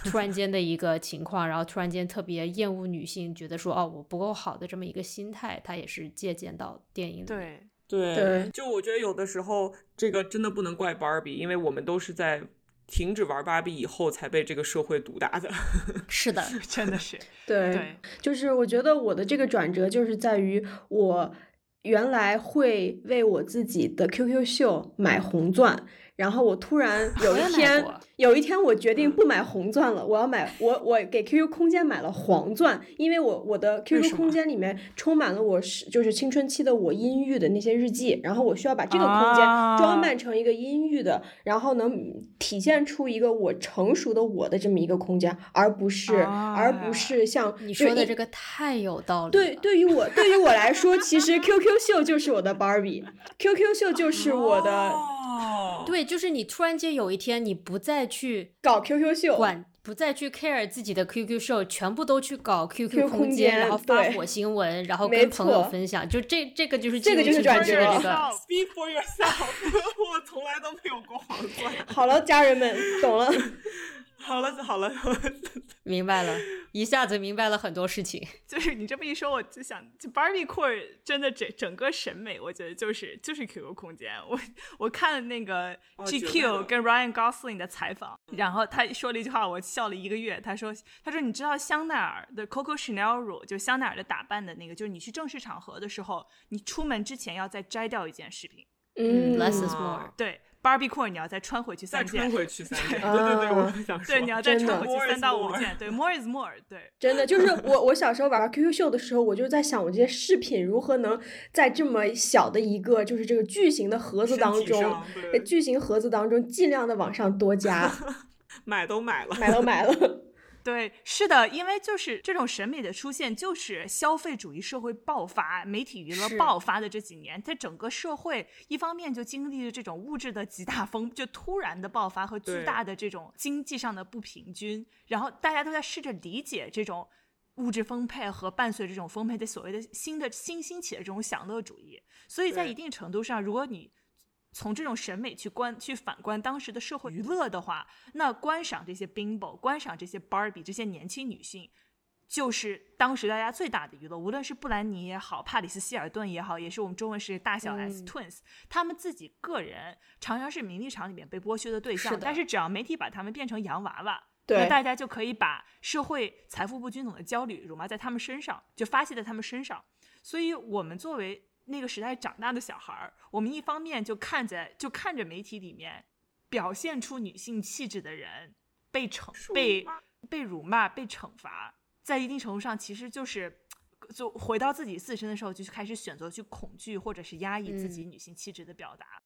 突然间的一个情况，然后突然间特别厌恶女性，觉得说哦我不够好的这么一个心态，他也是借鉴到电影里。对，对对就我觉得有的时候这个真的不能怪 Barbie，因为我们都是在停止玩芭比以后才被这个社会毒打的。是的，真的是，对，对，就是我觉得我的这个转折就是在于我原来会为我自己的 QQ 秀买红钻，然后我突然 有一天，有一天我决定不买红钻了，我要买我我给 QQ 空间买了黄钻，因为我我的 QQ 空间里面充满了我是就是青春期的我阴郁的那些日记，然后我需要把这个空间装啊扮成一个阴郁的，然后能体现出一个我成熟的我的这么一个空间，而不是、而啊不是像你说的这个太有道理对，对于我对于我来说，其实 QQ 秀就是我的 Barbie，QQ 秀就是我的哦，对，就是你突然间有一天，你不再去搞 QQ 秀，管，不再去 care 自己的 QQ 秀，全部都去搞 QQ 空间然后发火星文，然后跟朋友分享，就这这个就是这个就是转折的这个 Speak for yourself，我从来都没有过黄钻。好了，家人们懂了。好了好了，明白了，一下子明白了很多事情。就是你这么一说，我就想，就 Barbie Core 真的整整个审美，我觉得就是就是 QQ 空间。我我看了那个 GQ 跟 Ryan Gosling 的采访，然后他说了一句话，我笑了一个月。他说他说你知道香奈儿的 Coco Chanel rule，就香奈儿的打扮的那个，就是你去正式场合的时候，你出门之前要再摘掉一件饰品。嗯，less is 啊 more。对，Barbie Core 你要再穿回去再三件穿。回去三件。对啊对对，我想说，对，你要再穿回去三到五件，对，more is more，对，真的就是我，我小时候玩 QQ 秀的时候，我就在想，我这些饰品如何能在这么小的一个就是这个巨型的盒子当中巨型盒子当中尽量的往上多加，买都买了。买都买了。对，是的，因为就是这种审美的出现，就是消费主义社会爆发、媒体娱乐爆发的这几年，在整个社会一方面就经历了这种物质的极大丰，就突然的爆发和巨大的这种经济上的不平均，然后大家都在试着理解这种。物质丰沛和伴随这种丰沛的所谓的新的新兴起的这种享乐主义，所以在一定程度上，如果你从这种审美去观去反观当时的社会娱乐的话，那观赏这些 bimbo，观赏这些 Barbie 这些年轻女性，就是当时大家最大的娱乐。无论是布兰妮也好，帕里斯希尔顿也好，也是我们中文是大小 S 嗯 Twins，、他们自己个人常常是名利场里面被剥削的对象，是但是只要媒体把他们变成洋娃娃。那大家就可以把社会财富不均等的焦虑辱骂在他们身上，就发泄在他们身上。所以，我们作为那个时代长大的小孩儿，我们一方面就看着就看着媒体里面表现出女性气质的人被惩、被被辱骂、被惩罚，在一定程度上其实就是。就回到自己自身的时候，就是开始选择去恐惧或者是压抑自己女性气质的表达。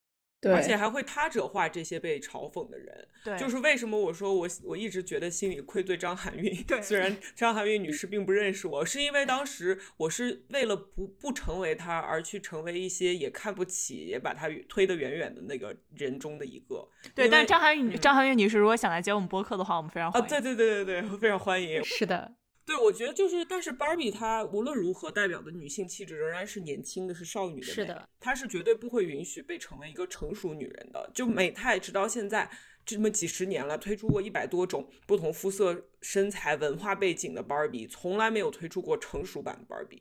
对，而且还会他者化这些被嘲讽的人，对，就是为什么我说我我一直觉得心里愧对张含韵，对虽然张含韵女士并不认识我，是因为当时我是为了不不成为她而去成为一些也看不起也把她推得远远的那个人中的一个。对，但是张含韵、嗯张含韵女士如果想来接我们播客的话，我们非常欢啊，迎。对对对对对，非常欢迎。是的，对，我觉得就是，但是 Barbie 她无论如何代表的女性气质仍然是年轻的，是少女的。是的，她是绝对不会允许被成为一个成熟女人的。就美泰直到现在这么几十年了，推出过一百多种不同肤色、身材、文化背景的 Barbie，从来没有推出过成熟版的 Barbie。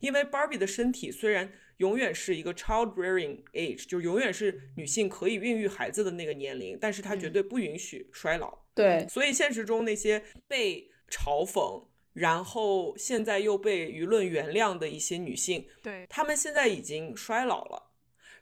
因为 Barbie 的身体虽然永远是一个 child rearing age，就永远是女性可以孕育孩子的那个年龄，但是她绝对不允许衰老。对，所以现实中那些被嘲讽。然后现在又被舆论原谅的一些女性，对，她们现在已经衰老了，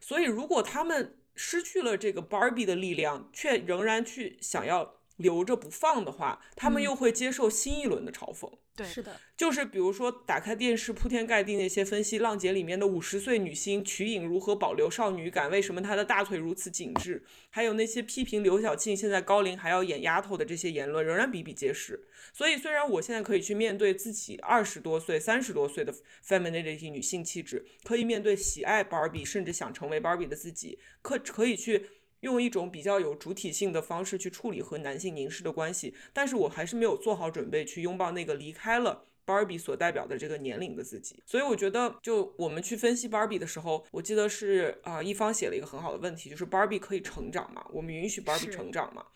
所以如果她们失去了这个 Barbie 的力量，却仍然去想要留着不放的话，他们又会接受新一轮的嘲讽。对，是的，就是比如说打开电视铺天盖地那些分析《浪姐》里面的五十岁女星瞿颖如何保留少女感，为什么她的大腿如此紧致，还有那些批评刘晓庆现在高龄还要演丫头的这些言论，仍然比比皆是。所以虽然我现在可以去面对自己二十多岁、三十多岁的 femininity 女性气质，可以面对喜爱 Barbie 甚至想成为 Barbie 的自己，可可以去。用一种比较有主体性的方式去处理和男性凝视的关系，但是我还是没有做好准备去拥抱那个离开了 Barbie 所代表的这个年龄的自己。所以我觉得，就我们去分析 Barbie 的时候，我记得是啊，一方写了一个很好的问题，就是 Barbie 可以成长嘛？我们允许 Barbie 成长嘛？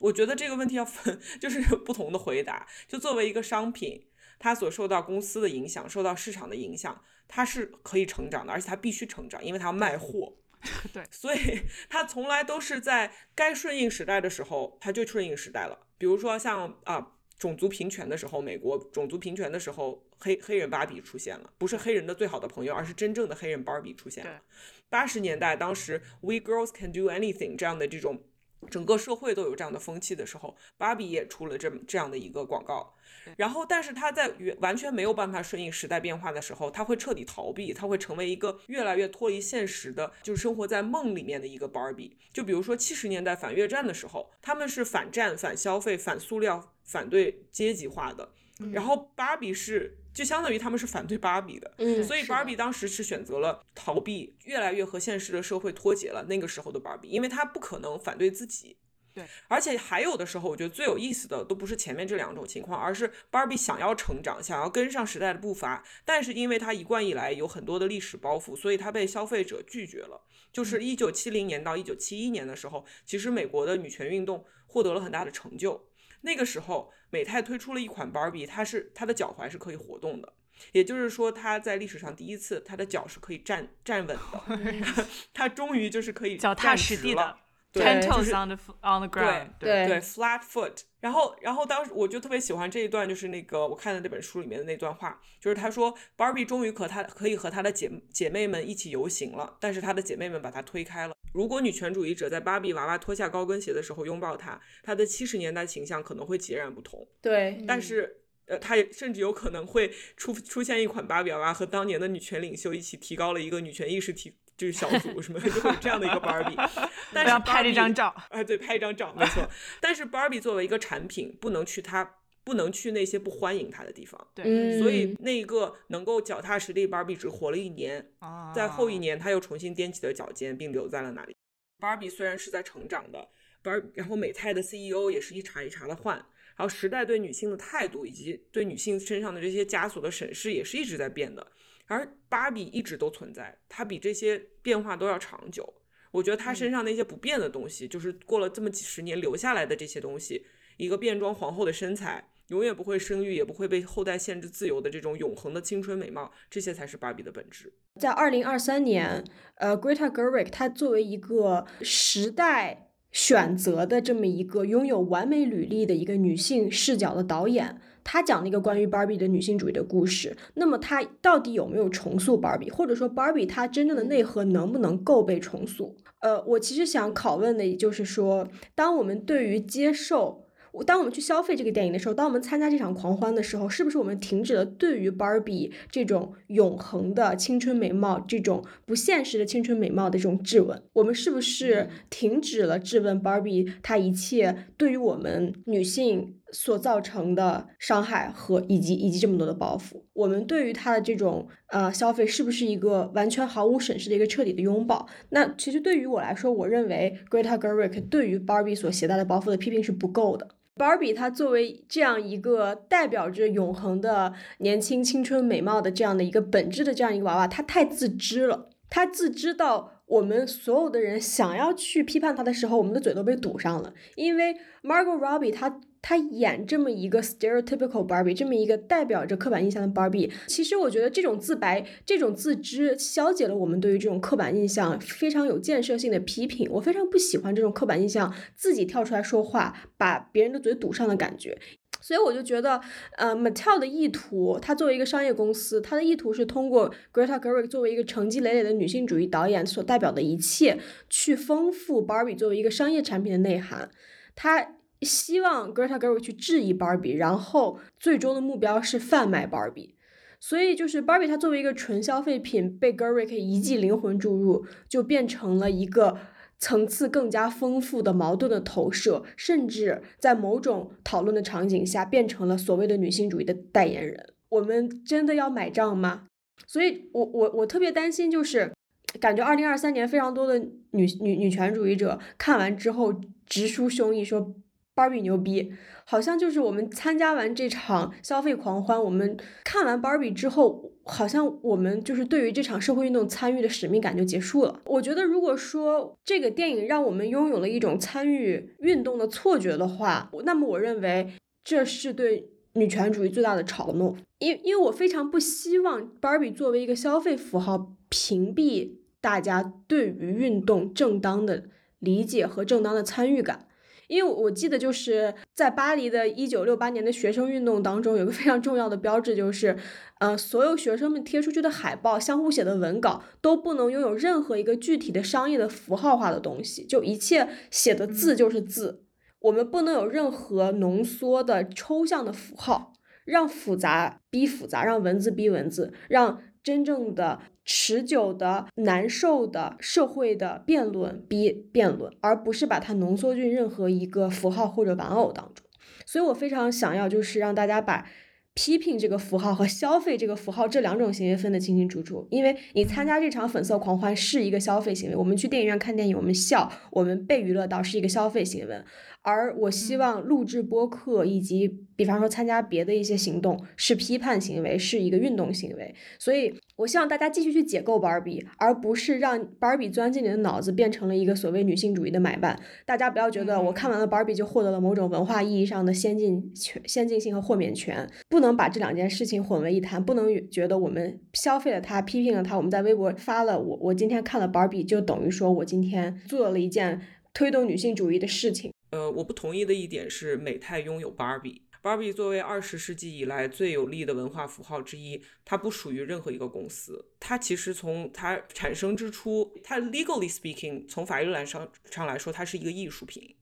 我觉得这个问题要分，就是不同的回答。就作为一个商品，它所受到公司的影响，受到市场的影响，它是可以成长的，而且它必须成长，因为它要卖货。对，所以他从来都是在该顺应时代的时候，他就顺应时代了。比如说像啊种族平权的时候，美国种族平权的时候，黑黑人芭比出现了，不是黑人的最好的朋友，而是真正的黑人芭比出现了。八十年代，当时 We Girls Can Do Anything 这样的这种。整个社会都有这样的风气的时候，芭比也出了这么这样的一个广告，然后，但是他在完全没有办法顺应时代变化的时候，他会彻底逃避，他会成为一个越来越脱离现实的，就是生活在梦里面的一个芭比。就比如说七十年代反越战的时候，他们是反战、反消费、反塑料、反对阶级化的，然后芭比是。就相当于他们是反对芭比的，嗯，所以芭比当时是选择了逃避，越来越和现实的社会脱节了。那个时候的芭比，因为她不可能反对自己，对，而且还有的时候，我觉得最有意思的都不是前面这两种情况，而是芭比想要成长，想要跟上时代的步伐，但是因为她一贯以来有很多的历史包袱，所以她被消费者拒绝了。就是一九七零年到一九七一年的时候，其实美国的女权运动获得了很大的成就。那个时候，美泰推出了一款芭比，它是它的脚踝是可以活动的，也就是说，它在历史上第一次，它的脚是可以站站稳的 它终于就是可以脚踏实地的。对，就是 on the on the ground，对对 flat foot。然后，然后当时我就特别喜欢这一段，就是那个我看的那本书里面的那段话，就是他说，Barbie 终于可他可以和她的姐姐妹们一起游行了，但是她的姐妹们把她推开了。如果女权主义者在芭比娃娃脱下高跟鞋的时候拥抱她，她的七十年代形象可能会截然不同。对，但是呃，她也甚至有可能会出出现一款芭比娃娃和当年的女权领袖一起提高了一个女权意识提。就是小组什么就会有这样的一个 Barbie，但是拍了一张照，哎，对，拍一张照，没错。但是 Barbie 作为一个产品，不能去它不能去那些不欢迎它的地方。对，所以那一个能够脚踏实地，Barbie 只活了一年，在后一年，他又重新踮起了脚尖，并留在了那里。Barbie 虽然是在成长的，Bar，然后美泰的 CEO 也是一茬一茬的换，然后时代对女性的态度以及对女性身上的这些枷锁的审视也是一直在变的。而芭比一直都存在，它比这些变化都要长久。我觉得她身上那些不变的东西，就是过了这么几十年留下来的这些东西，一个变装皇后的身材，永远不会生育，也不会被后代限制自由的这种永恒的青春美貌，这些才是芭比的本质。在二零二三年，呃，Greta Gerwig 她作为一个时代选择的这么一个拥有完美履历的一个女性视角的导演。他讲了一个关于 Barbie 的女性主义的故事，那么他到底有没有重塑 Barbie，或者说 Barbie 它真正的内核能不能够被重塑？呃，我其实想拷问的，也就是说，当我们对于接受。当我们去消费这个电影的时候，当我们参加这场狂欢的时候，是不是我们停止了对于 Barbie 这种永恒的青春美貌、这种不现实的青春美貌的这种质问？我们是不是停止了质问 Barbie 她一切对于我们女性所造成的伤害和以及以及这么多的包袱？我们对于她的这种呃消费是不是一个完全毫无审视的一个彻底的拥抱？那其实对于我来说，我认为 Greta Gerwig 对于 Barbie 所携带的包袱的批评是不够的。Barbie 她作为这样一个代表着永恒的年轻、青春、美貌的这样的一个本质的这样一个娃娃，她太自知了。她自知到我们所有的人想要去批判她的时候，我们的嘴都被堵上了。因为 Margot Robbie 她她演这么一个 stereotypical Barbie，这么一个代表着刻板印象的 Barbie，其实我觉得这种自白、这种自知，消解了我们对于这种刻板印象非常有建设性的批评。我非常不喜欢这种刻板印象自己跳出来说话，把别人的嘴堵上的感觉。所以我就觉得，呃，Mattel 的意图，它作为一个商业公司，它的意图是通过 Greta Gerwig 作为一个成绩累累的女性主义导演所代表的一切，去丰富 Barbie 作为一个商业产品的内涵。它希望 Greta Gerwig 去质疑 Barbie，然后最终的目标是贩卖 Barbie。所以就是 Barbie 它作为一个纯消费品被 Gerwig 一记灵魂注入，就变成了一个层次更加丰富的矛盾的投射，甚至在某种讨论的场景下变成了所谓的女性主义的代言人。我们真的要买账吗？所以我我我特别担心，就是感觉二零二三年非常多的女女女权主义者看完之后直抒胸臆说。Barbie 牛逼，好像就是我们参加完这场消费狂欢，我们看完 Barbie 之后，好像我们就是对于这场社会运动参与的使命感就结束了。我觉得，如果说这个电影让我们拥有了一种参与运动的错觉的话，那么我认为这是对女权主义最大的嘲弄。因因为我非常不希望 Barbie 作为一个消费符号，屏蔽大家对于运动正当的理解和正当的参与感。因为我记得就是在巴黎的一九六八年的学生运动当中，有个非常重要的标志，就是，呃，所有学生们贴出去的海报、相互写的文稿都不能拥有任何一个具体的商业的符号化的东西，就一切写的字就是字，我们不能有任何浓缩的抽象的符号，让复杂逼复杂，让文字逼文字，让。真正的持久的难受的社会的辩论比辩论，而不是把它浓缩进任何一个符号或者玩偶当中。所以我非常想要，就是让大家把批评这个符号和消费这个符号这两种行为分得清清楚楚。因为你参加这场粉色狂欢是一个消费行为，我们去电影院看电影，我们笑，我们被娱乐到是一个消费行为。而我希望录制播客以及，比方说参加别的一些行动是批判行为，是一个运动行为。所以，我希望大家继续去解构芭比，而不是让芭比钻进你的脑子，变成了一个所谓女性主义的买办。大家不要觉得我看完了芭比就获得了某种文化意义上的先进权、先进性和豁免权，不能把这两件事情混为一谈，不能觉得我们消费了它、批评了它，我们在微博发了我我今天看了芭比，就等于说我今天做了一件推动女性主义的事情。呃，我不同意的一点是，美泰拥有芭比。芭比作为二十世纪以来最有力的文化符号之一，它不属于任何一个公司。它其实从它产生之初，它 legally speaking，从法律来上上来说，它是一个艺术品。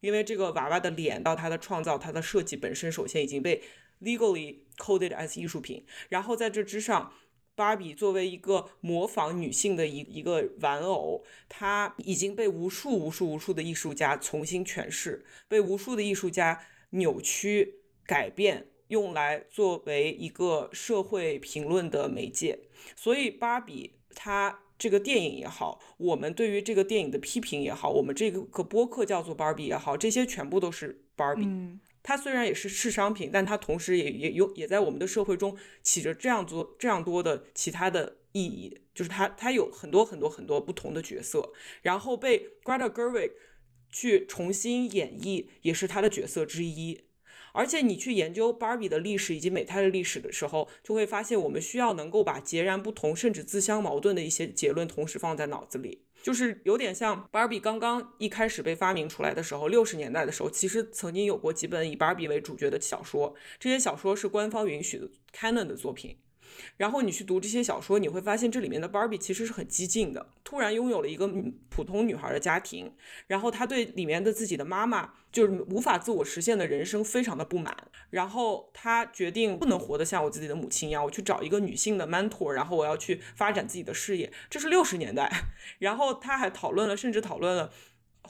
因为这个娃娃的脸到它的创造、它的设计本身，首先已经被 legally coded as 艺术品。然后在这之上。芭比作为一个模仿女性的一一个玩偶，它已经被无数无数无数的艺术家重新诠释，被无数的艺术家扭曲改变，用来作为一个社会评论的媒介。所以，芭比它这个电影也好，我们对于这个电影的批评也好，我们这个个播客叫做芭比也好，这些全部都是芭比。它虽然也是是商品，但它同时也也有也在我们的社会中起着这样多这样多的其他的意义，就是它它有很多很多很多不同的角色，然后被 Greta Gerwig 去重新演绎，也是它的角色之一。而且你去研究 Barbie 的历史以及美泰的历史的时候，就会发现我们需要能够把截然不同甚至自相矛盾的一些结论同时放在脑子里。就是有点像芭比刚刚一开始被发明出来的时候，六十年代的时候，其实曾经有过几本以芭比为主角的小说，这些小说是官方允许的 canon 的作品。然后你去读这些小说，你会发现这里面的 Barbie 其实是很激进的。突然拥有了一个普通女孩的家庭，然后她对里面的自己的妈妈就是无法自我实现的人生非常的不满。然后她决定不能活得像我自己的母亲一样，我去找一个女性的 mentor，然后我要去发展自己的事业。这是六十年代。然后她还讨论了，甚至讨论了。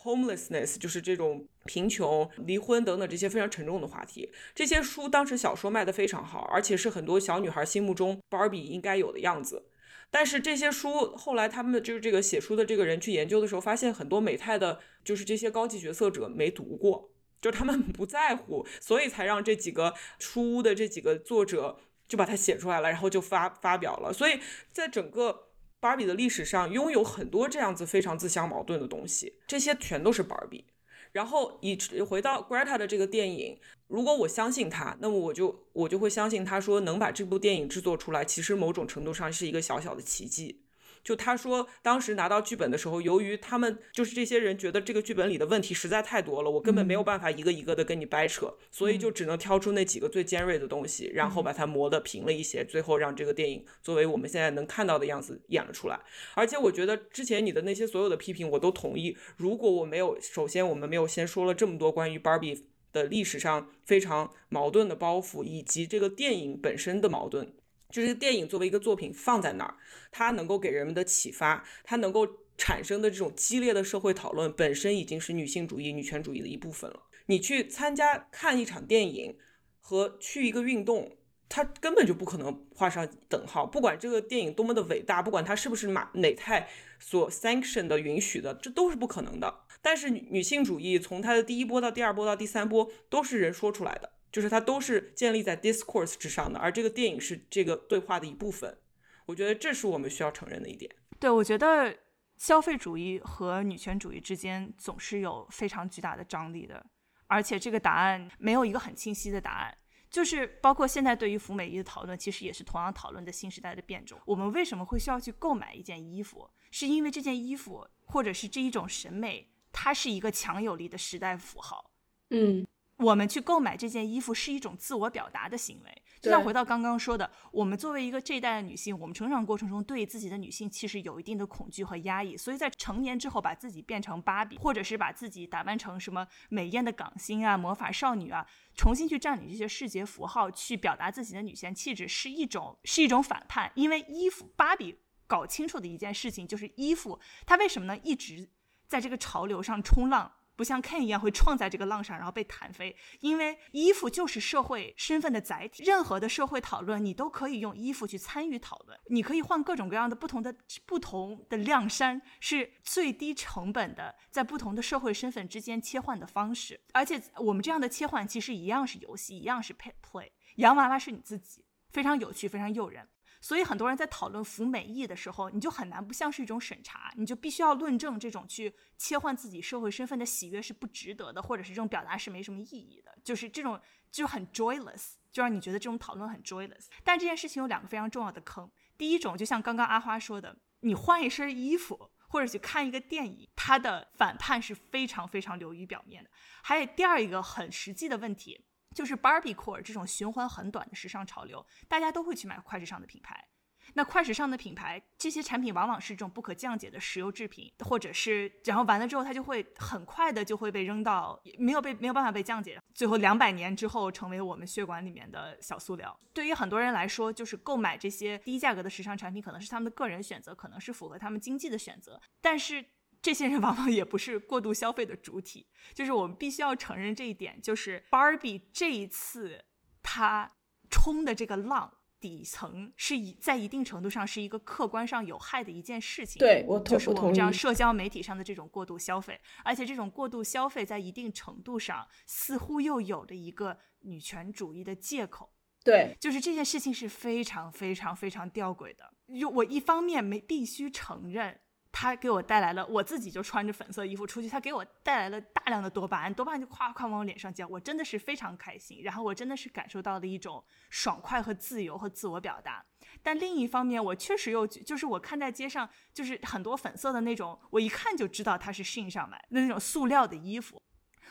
homelessness 就是这种贫穷、离婚等等这些非常沉重的话题。这些书当时小说卖的非常好，而且是很多小女孩心目中 Barbie 应该有的样子。但是这些书后来他们就是这个写书的这个人去研究的时候，发现很多美泰的，就是这些高级决策者没读过。就他们不在乎，所以才让这几个出屋的这几个作者就把它写出来了，然后就发发表了。所以在整个芭比的历史上，拥有很多这样子非常自相矛盾的东西，这些全都是芭比。然后以回到 Greta 的这个电影，如果我相信他，那么我就我就会相信他说能把这部电影制作出来，其实某种程度上是一个小小的奇迹。就他说，当时拿到剧本的时候，由于他们就是这些人觉得这个剧本里的问题实在太多了，我根本没有办法一个一个的跟你掰扯，所以就只能挑出那几个最尖锐的东西，然后把它磨得平了一些，最后让这个电影作为我们现在能看到的样子演了出来。而且我觉得之前你的那些所有的批评我都同意。如果我没有，首先我们没有先说了这么多关于 Barbie 的历史上非常矛盾的包袱，以及这个电影本身的矛盾。就是电影作为一个作品放在那儿，它能够给人们的启发，它能够产生的这种激烈的社会讨论，本身已经是女性主义、女权主义的一部分了。你去参加看一场电影和去一个运动，它根本就不可能画上等号。不管这个电影多么的伟大，不管它是不是马哪泰所 sanction 的允许的，这都是不可能的。但是女性主义从它的第一波到第二波到第三波，都是人说出来的。就是它都是建立在 discourse 之上的，而这个电影是这个对话的一部分。我觉得这是我们需要承认的一点。对，我觉得消费主义和女权主义之间总是有非常巨大的张力的，而且这个答案没有一个很清晰的答案。就是包括现在对于服美衣的讨论，其实也是同样讨论的新时代的变种。我们为什么会需要去购买一件衣服？是因为这件衣服或者是这一种审美，它是一个强有力的时代符号。嗯。我们去购买这件衣服是一种自我表达的行为，就像回到刚刚说的，我们作为一个这一代的女性，我们成长过程中对自己的女性其实有一定的恐惧和压抑，所以在成年之后把自己变成芭比，或者是把自己打扮成什么美艳的港星啊、魔法少女啊，重新去占领这些视觉符号，去表达自己的女性气质，是一种是一种反叛，因为衣服，芭比搞清楚的一件事情就是衣服，它为什么呢？一直在这个潮流上冲浪？不像 Ken 一样会撞在这个浪上，然后被弹飞。因为衣服就是社会身份的载体，任何的社会讨论你都可以用衣服去参与讨论。你可以换各种各样的不同的不同的亮衫，是最低成本的在不同的社会身份之间切换的方式。而且我们这样的切换其实一样是游戏，一样是 play。洋娃娃是你自己，非常有趣，非常诱人。所以很多人在讨论服美役的时候，你就很难不像是一种审查，你就必须要论证这种去切换自己社会身份的喜悦是不值得的，或者是这种表达是没什么意义的，就是这种就很 joyless，就让你觉得这种讨论很 joyless。但这件事情有两个非常重要的坑，第一种就像刚刚阿花说的，你换一身衣服或者去看一个电影，它的反叛是非常非常流于表面的。还有第二一个很实际的问题。就是 Barbie Core 这种循环很短的时尚潮流，大家都会去买快时尚的品牌。那快时尚的品牌，这些产品往往是这种不可降解的石油制品，或者是然后完了之后，它就会很快的就会被扔到没有被没有办法被降解，最后两百年之后成为我们血管里面的小塑料。对于很多人来说，就是购买这些低价格的时尚产品，可能是他们的个人选择，可能是符合他们经济的选择，但是。这些人往往也不是过度消费的主体，就是我们必须要承认这一点，就是 Barbie 这一次他冲的这个浪底层是以在一定程度上是一个客观上有害的一件事情。对我就是我们这样社交媒体上的这种过度消费，而且这种过度消费在一定程度上似乎又有了一个女权主义的借口。对，就是这件事情是非常非常非常吊诡的。就我一方面没必须承认。他给我带来了，我自己就穿着粉色衣服出去，他给我带来了大量的多巴胺，多巴胺就夸夸往我脸上浇，我真的是非常开心，然后我真的是感受到了一种爽快和自由和自我表达。但另一方面，我确实又就是我看在街上，就是很多粉色的那种，我一看就知道它是线上买的那种塑料的衣服，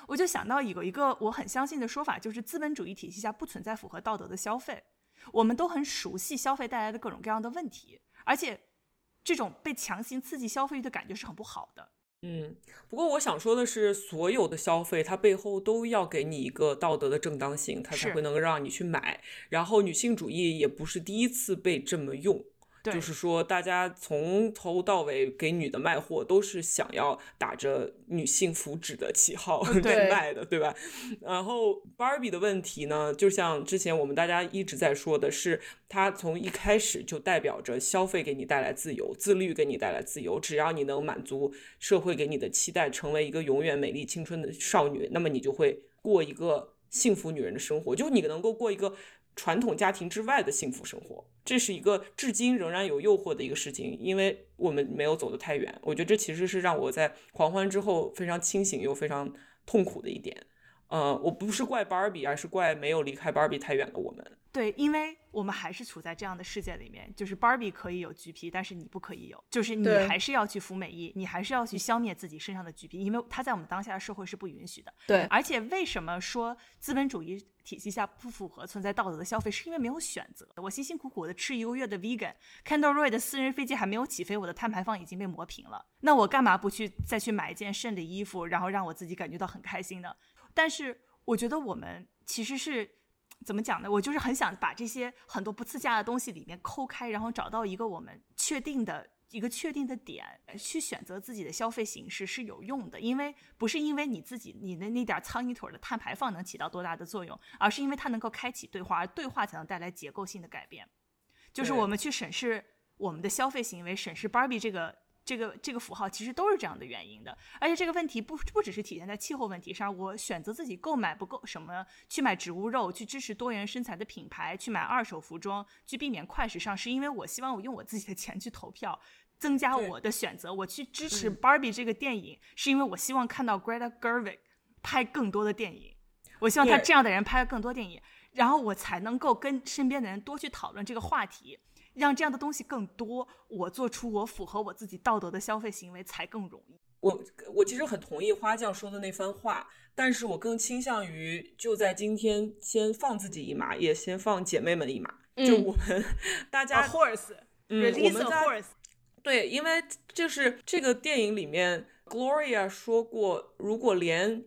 我就想到有一个我很相信的说法，就是资本主义体系下不存在符合道德的消费，我们都很熟悉消费带来的各种各样的问题，而且。这种被强行刺激消费欲的感觉是很不好的。嗯，不过我想说的是，所有的消费它背后都要给你一个道德的正当性，它才会能够让你去买。然后女性主义也不是第一次被这么用，对就是说大家从头到尾给女的卖货，都是想要打着女性福祉的旗号 在卖的，对吧？然后 Barbie 的问题呢，就像之前我们大家一直在说的是，它从一开始就代表着消费给你带来自由，自律给你带来自由。只要你能满足社会给你的期待，成为一个永远美丽青春的少女，那么你就会过一个幸福女人的生活，就你能够过一个传统家庭之外的幸福生活。这是一个至今仍然有诱惑的一个事情，因为我们没有走得太远。我觉得这其实是让我在狂欢之后非常清醒又非常痛苦的一点。呃，我不是怪 Barbie，而是怪没有离开 Barbie 太远的我们。对，因为我们还是处在这样的世界里面，就是 Barbie 可以有橘皮，但是你不可以有，就是你还是要去服美役，你还是要去消灭自己身上的橘皮，因为它在我们当下的社会是不允许的。对，而且为什么说资本主义体系下不符合存在道德的消费，是因为没有选择。我辛辛苦苦的吃一个月的 vegan，Kendall Roy 的私人飞机还没有起飞，我的碳排放已经被磨平了，那我干嘛不去再去买一件剩的衣服，然后让我自己感觉到很开心呢？但是我觉得我们其实是。怎么讲呢？我就是很想把这些很多不自洽的东西里面抠开，然后找到一个我们确定的一个确定的点，去选择自己的消费形式是有用的。因为不是因为你自己你的那点苍蝇腿的碳排放能起到多大的作用，而是因为它能够开启对话，而对话才能带来结构性的改变。就是我们去审视我们的消费行为，审视 Barbie 这个。这个这个符号其实都是这样的原因的，而且这个问题不不只是体现在气候问题上，我选择自己购买不够什么，去买植物肉，去支持多元身材的品牌，去买二手服装，去避免快时尚，是因为我希望我用我自己的钱去投票，增加我的选择。我去支持嗯 Barbie 这个电影，是因为我希望看到 Greta Gerwig 拍更多的电影，我希望他这样的人拍更多电影，然后我才能够跟身边的人多去讨论这个话题。让这样的东西更多，我做出我符合我自己道德的消费行为才更容易。我我其实很同意花匠说的那番话，但是我更倾向于就在今天先放自己一马，也先放姐妹们一马。就嗯我们大家 horse, 嗯我 release 们 a 在 horse。对，因为就是这个电影里面，Gloria 说过，如果连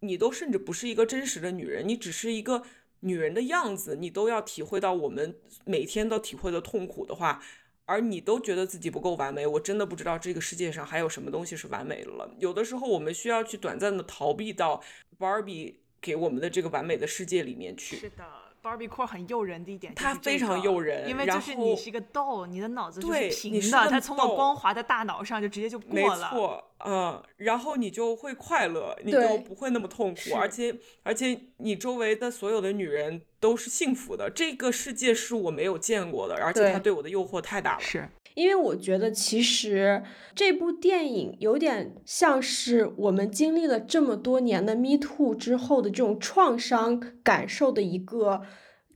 你都甚至不是一个真实的女人，你只是一个女人的样子，你都要体会到我们每天都体会的痛苦的话，而你都觉得自己不够完美，我真的不知道这个世界上还有什么东西是完美的了。有的时候我们需要去短暂的逃避到 Barbie 给我们的这个完美的世界里面去。是的，Barbie Core 很诱人的一点，它非常诱人因为就是你是一个豆，你的脑子就是平的，它从我光滑的大脑上就直接就过了。没错，嗯，然后你就会快乐，你就不会那么痛苦，而且而且你周围的所有的女人都是幸福的。这个世界是我没有见过的，而且对它对我的诱惑太大了。是，因为我觉得其实这部电影有点像是我们经历了这么多年的 Me Too 之后的这种创伤感受的一个。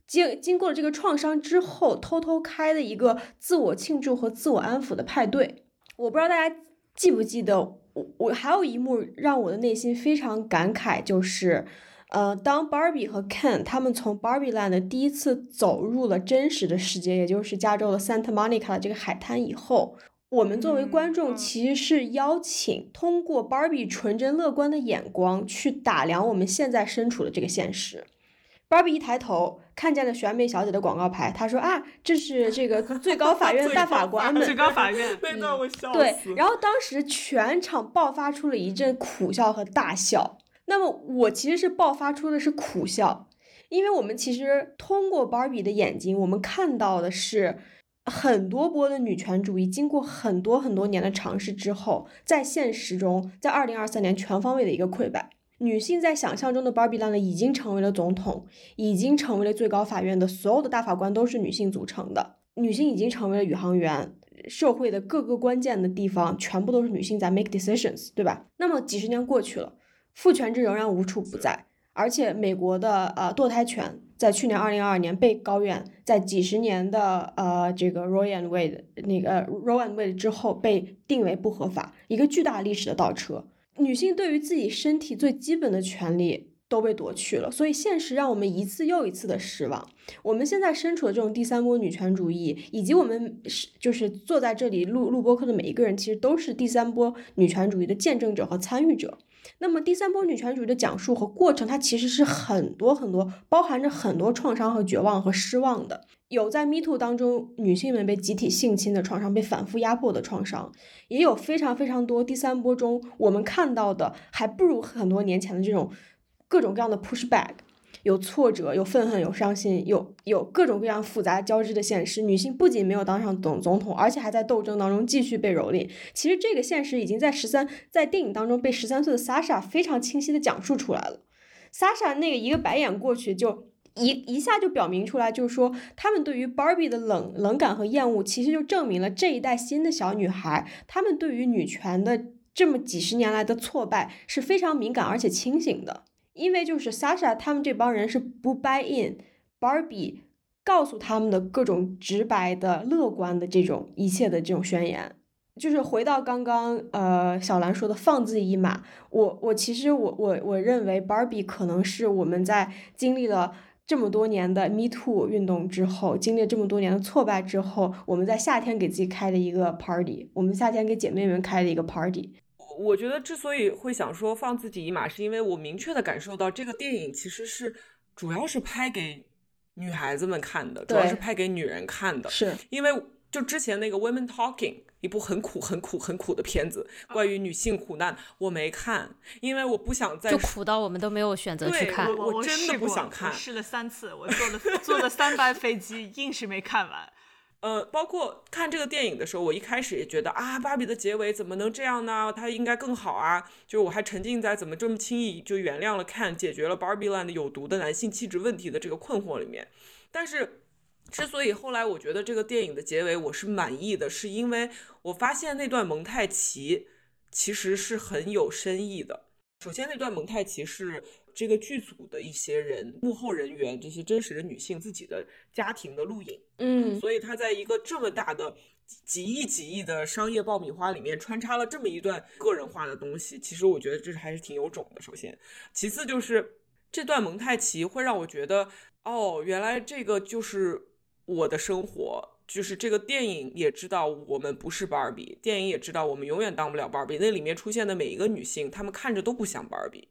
经经过了这个创伤之后，偷偷开的一个自我庆祝和自我安抚的派对。我不知道大家记不记得，我我还有一幕让我的内心非常感慨，就是，呃，当 Barbie 和 Ken 他们从 Barbie Land 第一次走入了真实的世界，也就是加州的 Santa Monica 的这个海滩以后，我们作为观众嗯其实是邀请通过 Barbie 纯真乐观的眼光去打量我们现在身处的这个现实。Barbie 一抬头看见了选美小姐的广告牌，她说啊，这是这个最高法院的 大法官们。最高法院那段我笑对，。然后当时全场爆发出了一阵苦笑和大笑。那么我其实是爆发出的是苦笑，因为我们其实通过 Barbie 的眼睛，我们看到的是很多波的女权主义经过很多很多年的尝试之后，在现实中，在二零二三年全方位的一个溃败。女性在想象中的 Barbie Land 已经成为了总统，已经成为了最高法院的所有的大法官都是女性组成的，女性已经成为了宇航员，社会的各个关键的地方全部都是女性在 make decisions，对吧？那么几十年过去了，父权制仍然无处不在，而且美国的呃堕胎权在去年二零二二年被高院在几十年的呃这个 Roean Wade 那个 Roe and Wade 之后被定为不合法，一个巨大历史的倒车。女性对于自己身体最基本的权利都被夺去了，所以现实让我们一次又一次的失望。我们现在身处的这种第三波女权主义，以及我们是就是坐在这里录录播课的每一个人，其实都是第三波女权主义的见证者和参与者。那么第三波女权主义的讲述和过程，它其实是很多很多，包含着很多创伤和绝望和失望的。有在 Me Too 当中女性们被集体性侵的创伤，被反复压迫的创伤，也有非常非常多第三波中我们看到的还不如很多年前的这种各种各样的 push back。有挫折，有愤恨，有伤心，有有各种各样复杂交织的现实。女性不仅没有当上总总统，而且还在斗争当中继续被蹂躏。其实这个现实已经在十三在电影当中被十三岁的 Sasha 非常清晰的讲述出来了。Sasha 那个一个白眼过去，就一一下就表明出来，就是说他们对于 Barbie 的冷冷感和厌恶，其实就证明了这一代新的小女孩，她们对于女权的这么几十年来的挫败是非常敏感而且清醒的。因为就是 Sasha 他们这帮人是不 buy in Barbie 告诉他们的各种直白的、乐观的这种一切的这种宣言，就是回到刚刚呃小兰说的放自己一马，我我其实我我我认为 Barbie 可能是我们在经历了这么多年的 Me Too 运动之后，经历这么多年的挫败之后，我们在夏天给自己开了一个 party，我们夏天给姐妹们开了一个 party。我觉得之所以会想说放自己一马，是因为我明确的感受到这个电影其实是主要是拍给女孩子们看的，主要是拍给女人看的。是因为就之前那个《Women Talking》一部很苦、很苦、很苦的片子，关于女性苦难，我没看，因为我不想再就苦到我们都没有选择去看。我真的不想看，试了三次，我坐了坐了三班飞机，硬是没看完。呃，包括看这个电影的时候，我一开始也觉得啊，芭比的结尾怎么能这样呢？它应该更好啊！就是我还沉浸在怎么这么轻易就原谅了看解决了 Barbie Land 有毒的男性气质问题的这个困惑里面。但是，之所以后来我觉得这个电影的结尾我是满意的，是因为我发现那段蒙太奇其实是很有深意的。首先，那段蒙太奇是。这个剧组的一些人，幕后人员，这些真实的女性自己的家庭的录影，嗯，所以他在一个这么大的几亿几亿的商业爆米花里面穿插了这么一段个人化的东西，其实我觉得这是还是挺有种的。首先，其次就是这段蒙太奇会让我觉得，哦，原来这个就是我的生活，就是这个电影也知道我们不是芭比，电影也知道我们永远当不了芭比。那里面出现的每一个女性，她们看着都不像芭比。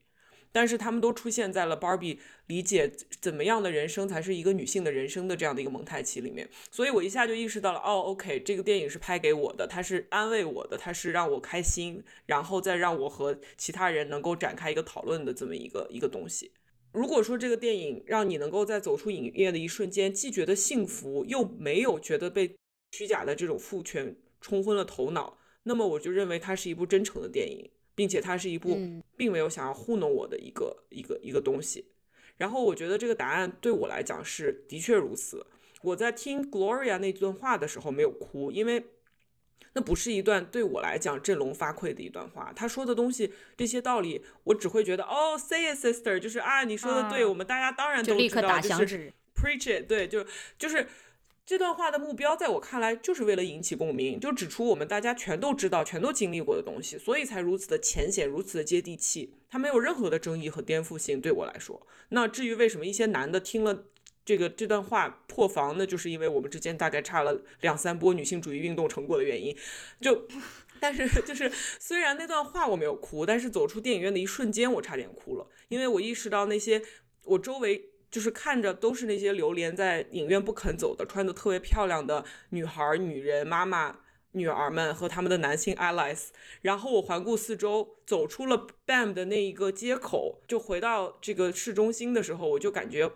但是他们都出现在了 Barbie 理解怎么样的人生才是一个女性的人生的这样的一个蒙太奇里面，所以我一下就意识到了，哦，OK，这个电影是拍给我的，它是安慰我的，它是让我开心，然后再让我和其他人能够展开一个讨论的这么一个一个东西。如果说这个电影让你能够在走出影院的一瞬间，既觉得幸福，又没有觉得被虚假的这种父权冲昏了头脑，那么我就认为它是一部真诚的电影。并且它是一部并没有想要糊弄我的一个一个一个东西，然后我觉得这个答案对我来讲是的确如此。我在听 Gloria 那段话的时候没有哭，因为那不是一段对我来讲振聋发聩的一段话。他说的东西这些道理，我只会觉得哦，say it sister，就是啊，你说的对，我们大家当然都知道，就是 preach it，对，就就是。这段话的目标，在我看来，就是为了引起共鸣，就指出我们大家全都知道、全都经历过的东西，所以才如此的浅显、如此的接地气。它没有任何的争议和颠覆性，对我来说。那至于为什么一些男的听了这个这段话破防，那就是因为我们之间大概差了两三波女性主义运动成果的原因。就，但是就是，虽然那段话我没有哭，但是走出电影院的一瞬间，我差点哭了，因为我意识到那些我周围。就是看着都是那些流连在影院不肯走的，穿的特别漂亮的女孩、女人、妈妈、女儿们和他们的男性 allies。然后我环顾四周，走出了 BAM 的那一个街口，就回到这个市中心的时候，我就感觉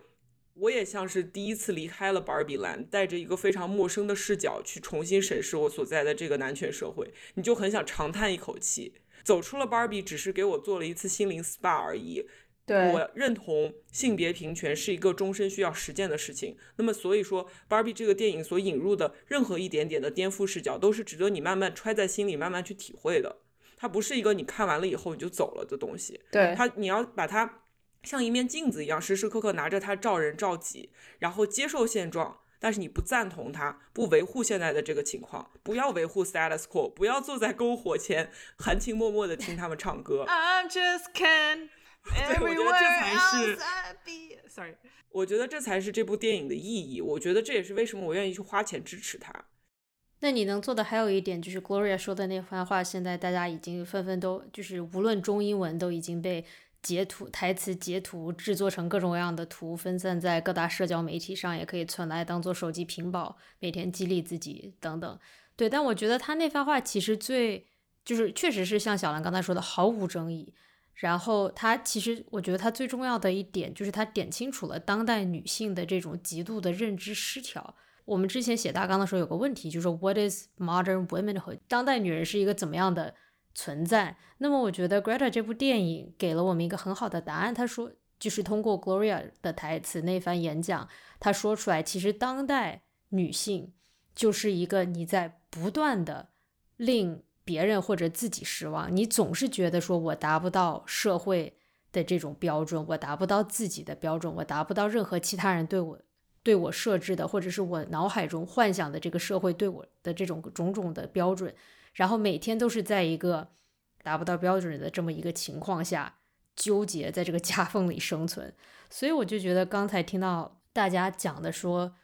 我也像是第一次离开了 barbielan 带着一个非常陌生的视角去重新审视我所在的这个男权社会，你就很想长叹一口气。走出了 Barbie，只是给我做了一次心灵 SPA 而已。我认同性别平权是一个终身需要实践的事情。那么，所以说《芭比》这个电影所引入的任何一点点的颠覆视角，都是值得你慢慢揣在心里，慢慢去体会的。它不是一个你看完了以后你就走了的东西。对它，你要把它像一面镜子一样，时时刻刻拿着它照人照己，然后接受现状，但是你不赞同它，不维护现在的这个情况，不要维护 status quo，不要坐在篝火前 含情脉脉的听他们唱歌。I'm just can 对，我觉得这才是，sorry，我觉得这才是这部电影的意义。我觉得这也是为什么我愿意去花钱支持它。那你能做的还有一点，就是 Gloria 说的那番话，现在大家已经纷纷都就是无论中英文都已经被截图台词截图制作成各种各样的图，分散在各大社交媒体上，也可以存来当做手机屏保，每天激励自己等等。对，但我觉得他那番话其实最就是确实是像小兰刚才说的毫无争议。然后他其实我觉得他最重要的一点就是他点清楚了当代女性的这种极度的认知失调。我们之前写大纲的时候有个问题，就是 What is modern womanhood？当代女人是一个怎么样的存在？那么我觉得 Greta 这部电影给了我们一个很好的答案。他说，就是通过 Gloria 的台词那番演讲，他说出来，其实当代女性就是一个你在不断的令别人或者自己失望，你总是觉得说我达不到社会的这种标准，我达不到自己的标准，我达不到任何其他人对我。对我设置的，或者是我脑海中幻想的这个社会对我的这种种种的标准，然后每天都是在一个达不到标准的这么一个情况下纠结，在这个夹缝里生存。所以我就觉得刚才听到大家讲的说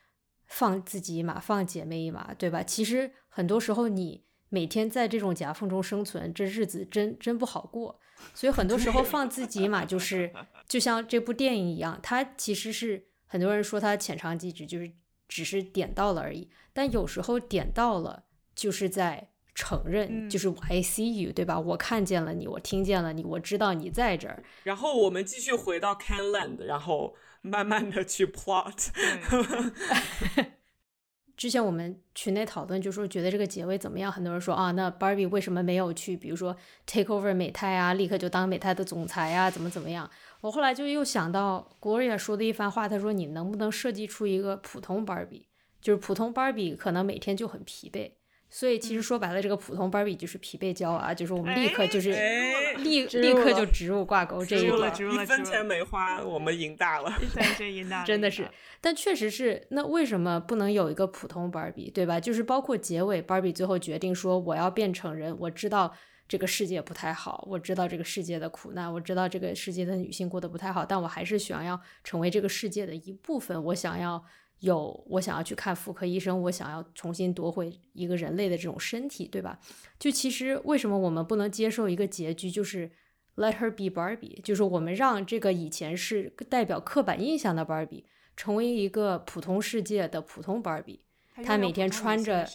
放自己一马，放姐妹一马，对吧？其实很多时候你每天在这种夹缝中生存，这日子真真不好过。所以很多时候放自己嘛，就是 就像这部电影一样，它其实是。很多人说它浅尝即止，就是只是点到了而已。但有时候点到了，就是在承认，就是 I see you，对吧？我看见了你，我听见了你，我知道你在这儿。然后我们继续回到 Canland，然后慢慢的去 plot。之前我们群内讨论，就说觉得这个结尾怎么样？很多人说啊，那 Barbie 为什么没有去，比如说 take over 美泰啊，立刻就当美泰的总裁啊，怎么怎么样？我后来就又想到 Gloria 说的一番话，他说：“你能不能设计出一个普通 Barbie？就是普通 Barbie 可能每天就很疲惫，所以其实说白了，这个普通 Barbie 就是疲惫胶啊，就是我们立刻就是立立刻就植入挂钩这一点，一分钱没花，我们赢大了，真赢大，真的是。但确实是，那为什么不能有一个普通 Barbie，对吧？就是包括结尾，Barbie 最后决定说我要变成人，我知道。”这个世界不太好，我知道这个世界的苦难，我知道这个世界的女性过得不太好，但我还是想要成为这个世界的一部分。我想要有，我想要去看妇科医生，我想要重新夺回一个人类的这种身体，对吧？就其实为什么我们不能接受一个结局，就是 Let her be Barbie，就是我们让这个以前是代表刻板印象的 Barbie 成为一个普通世界的普通 Barbie，她每天穿着，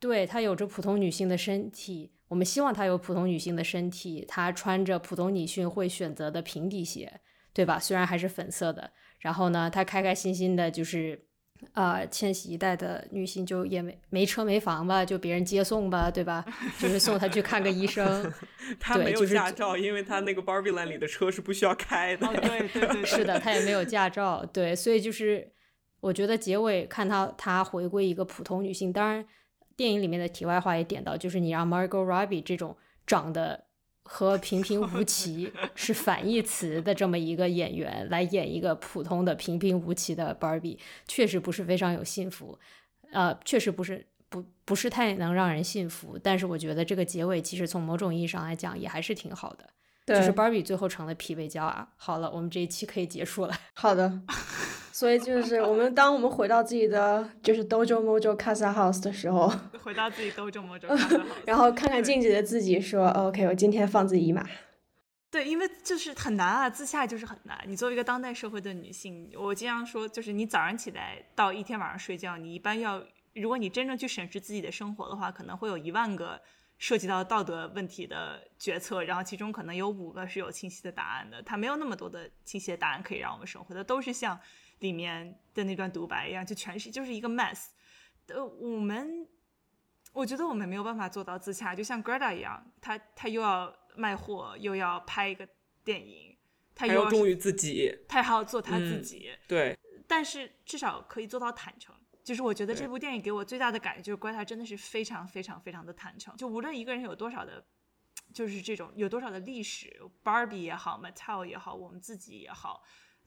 对她有着普通女性的身体。我们希望她有普通女性的身体，她穿着普通女性会选择的平底鞋，对吧？虽然还是粉色的。然后呢，她开开心心的，就是呃，千禧一代的女性就也没没车没房吧，就别人接送吧，对吧？就是送她去看个医生。她没有驾照，因为她那个 Barbie Land 里的车是不需要开的。哦对对对，是的，她也没有驾照。对，所以就是我觉得结尾看她她回归一个普通女性，当然。电影里面的题外话也点到，就是你让 Margot Robbie 这种长得和平平 无奇是反义词的这么一个演员来演一个普通的平平无奇的 Barbie，确实不是非常有幸福，呃，确实不是不不是太能让人信服。但是我觉得这个结尾其实从某种意义上来讲也还是挺好的，就是 Barbie 最后成了疲惫胶啊。好了，我们这一期可以结束了。好的。所以就是我们，当我们回到自己的就是 Dojo Mojo Casa House 的时候，回到自己 Dojo Mojo Casa House，然后看看镜子的自己，说 OK，我今天放自己一马。对，因为就是很难啊，自洽就是很难。你作为一个当代社会的女性，我经常说，就是你早上起来到一天晚上睡觉，你一般要，如果你真正去审视自己的生活的话，可能会有一万个涉及到道德问题的决策，然后其中可能有五个是有清晰的答案的，它没有那么多的清晰的答案可以让我们生活的，都是像。里面的那段独白一样，就全是就是一个 mess。呃，我们我觉得我们没有办法做到自洽，就像 Greta 一样，他他又要卖货，又要拍一个电影，他又要忠于自己，他还要做他自己。对，但是至少可以做到坦诚。就是我觉得这部电影给我最大的感觉，就是 Greta 真的是非常非常非常的坦诚。就无论一个人有多少的，就是这种有多少的历史，Barbie 也好，Mattel 也好，我们自己也好，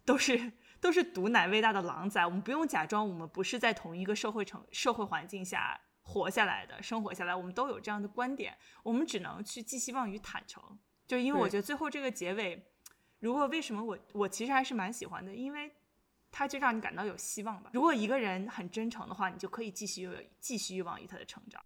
都是。都是毒奶喂大的狼崽，我们不用假装我们不是在同一个社会成社会环境下活下来的，生活下来，我们都有这样的观点，我们只能去寄希望于坦诚。就因为我觉得最后这个结尾，如果为什么我我其实还是蛮喜欢的，因为他就让你感到有希望吧。如果一个人很真诚的话，你就可以继续继续望于他的成长。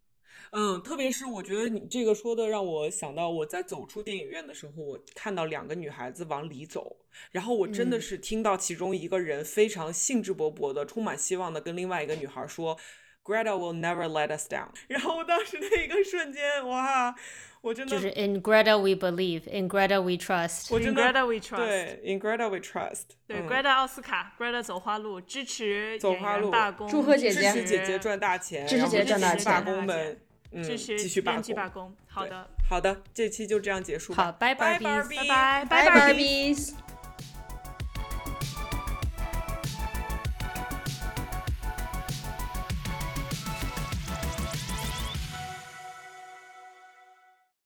嗯，特别是我觉得你这个说的让我想到，我在走出电影院的时候，我看到两个女孩子往里走，然后我真的是听到其中一个人非常兴致勃勃的、充满希望的跟另外一个女孩说：“Greta will never let us down。”然后我当时那一个瞬间，哇，我真的就是 In Greta we believe, in Greta we trust。我真的 Greta we trust。对，In Greta we trust。对，Greta 奥斯卡，Greta 走花路，支持走花路罢工，祝贺姐姐，支持姐姐赚大钱，支持姐姐赚大钱，罢工们。支持继续编辑罢工。好的，好的，这期就这样结束好，拜拜拜拜拜拜 Barbies。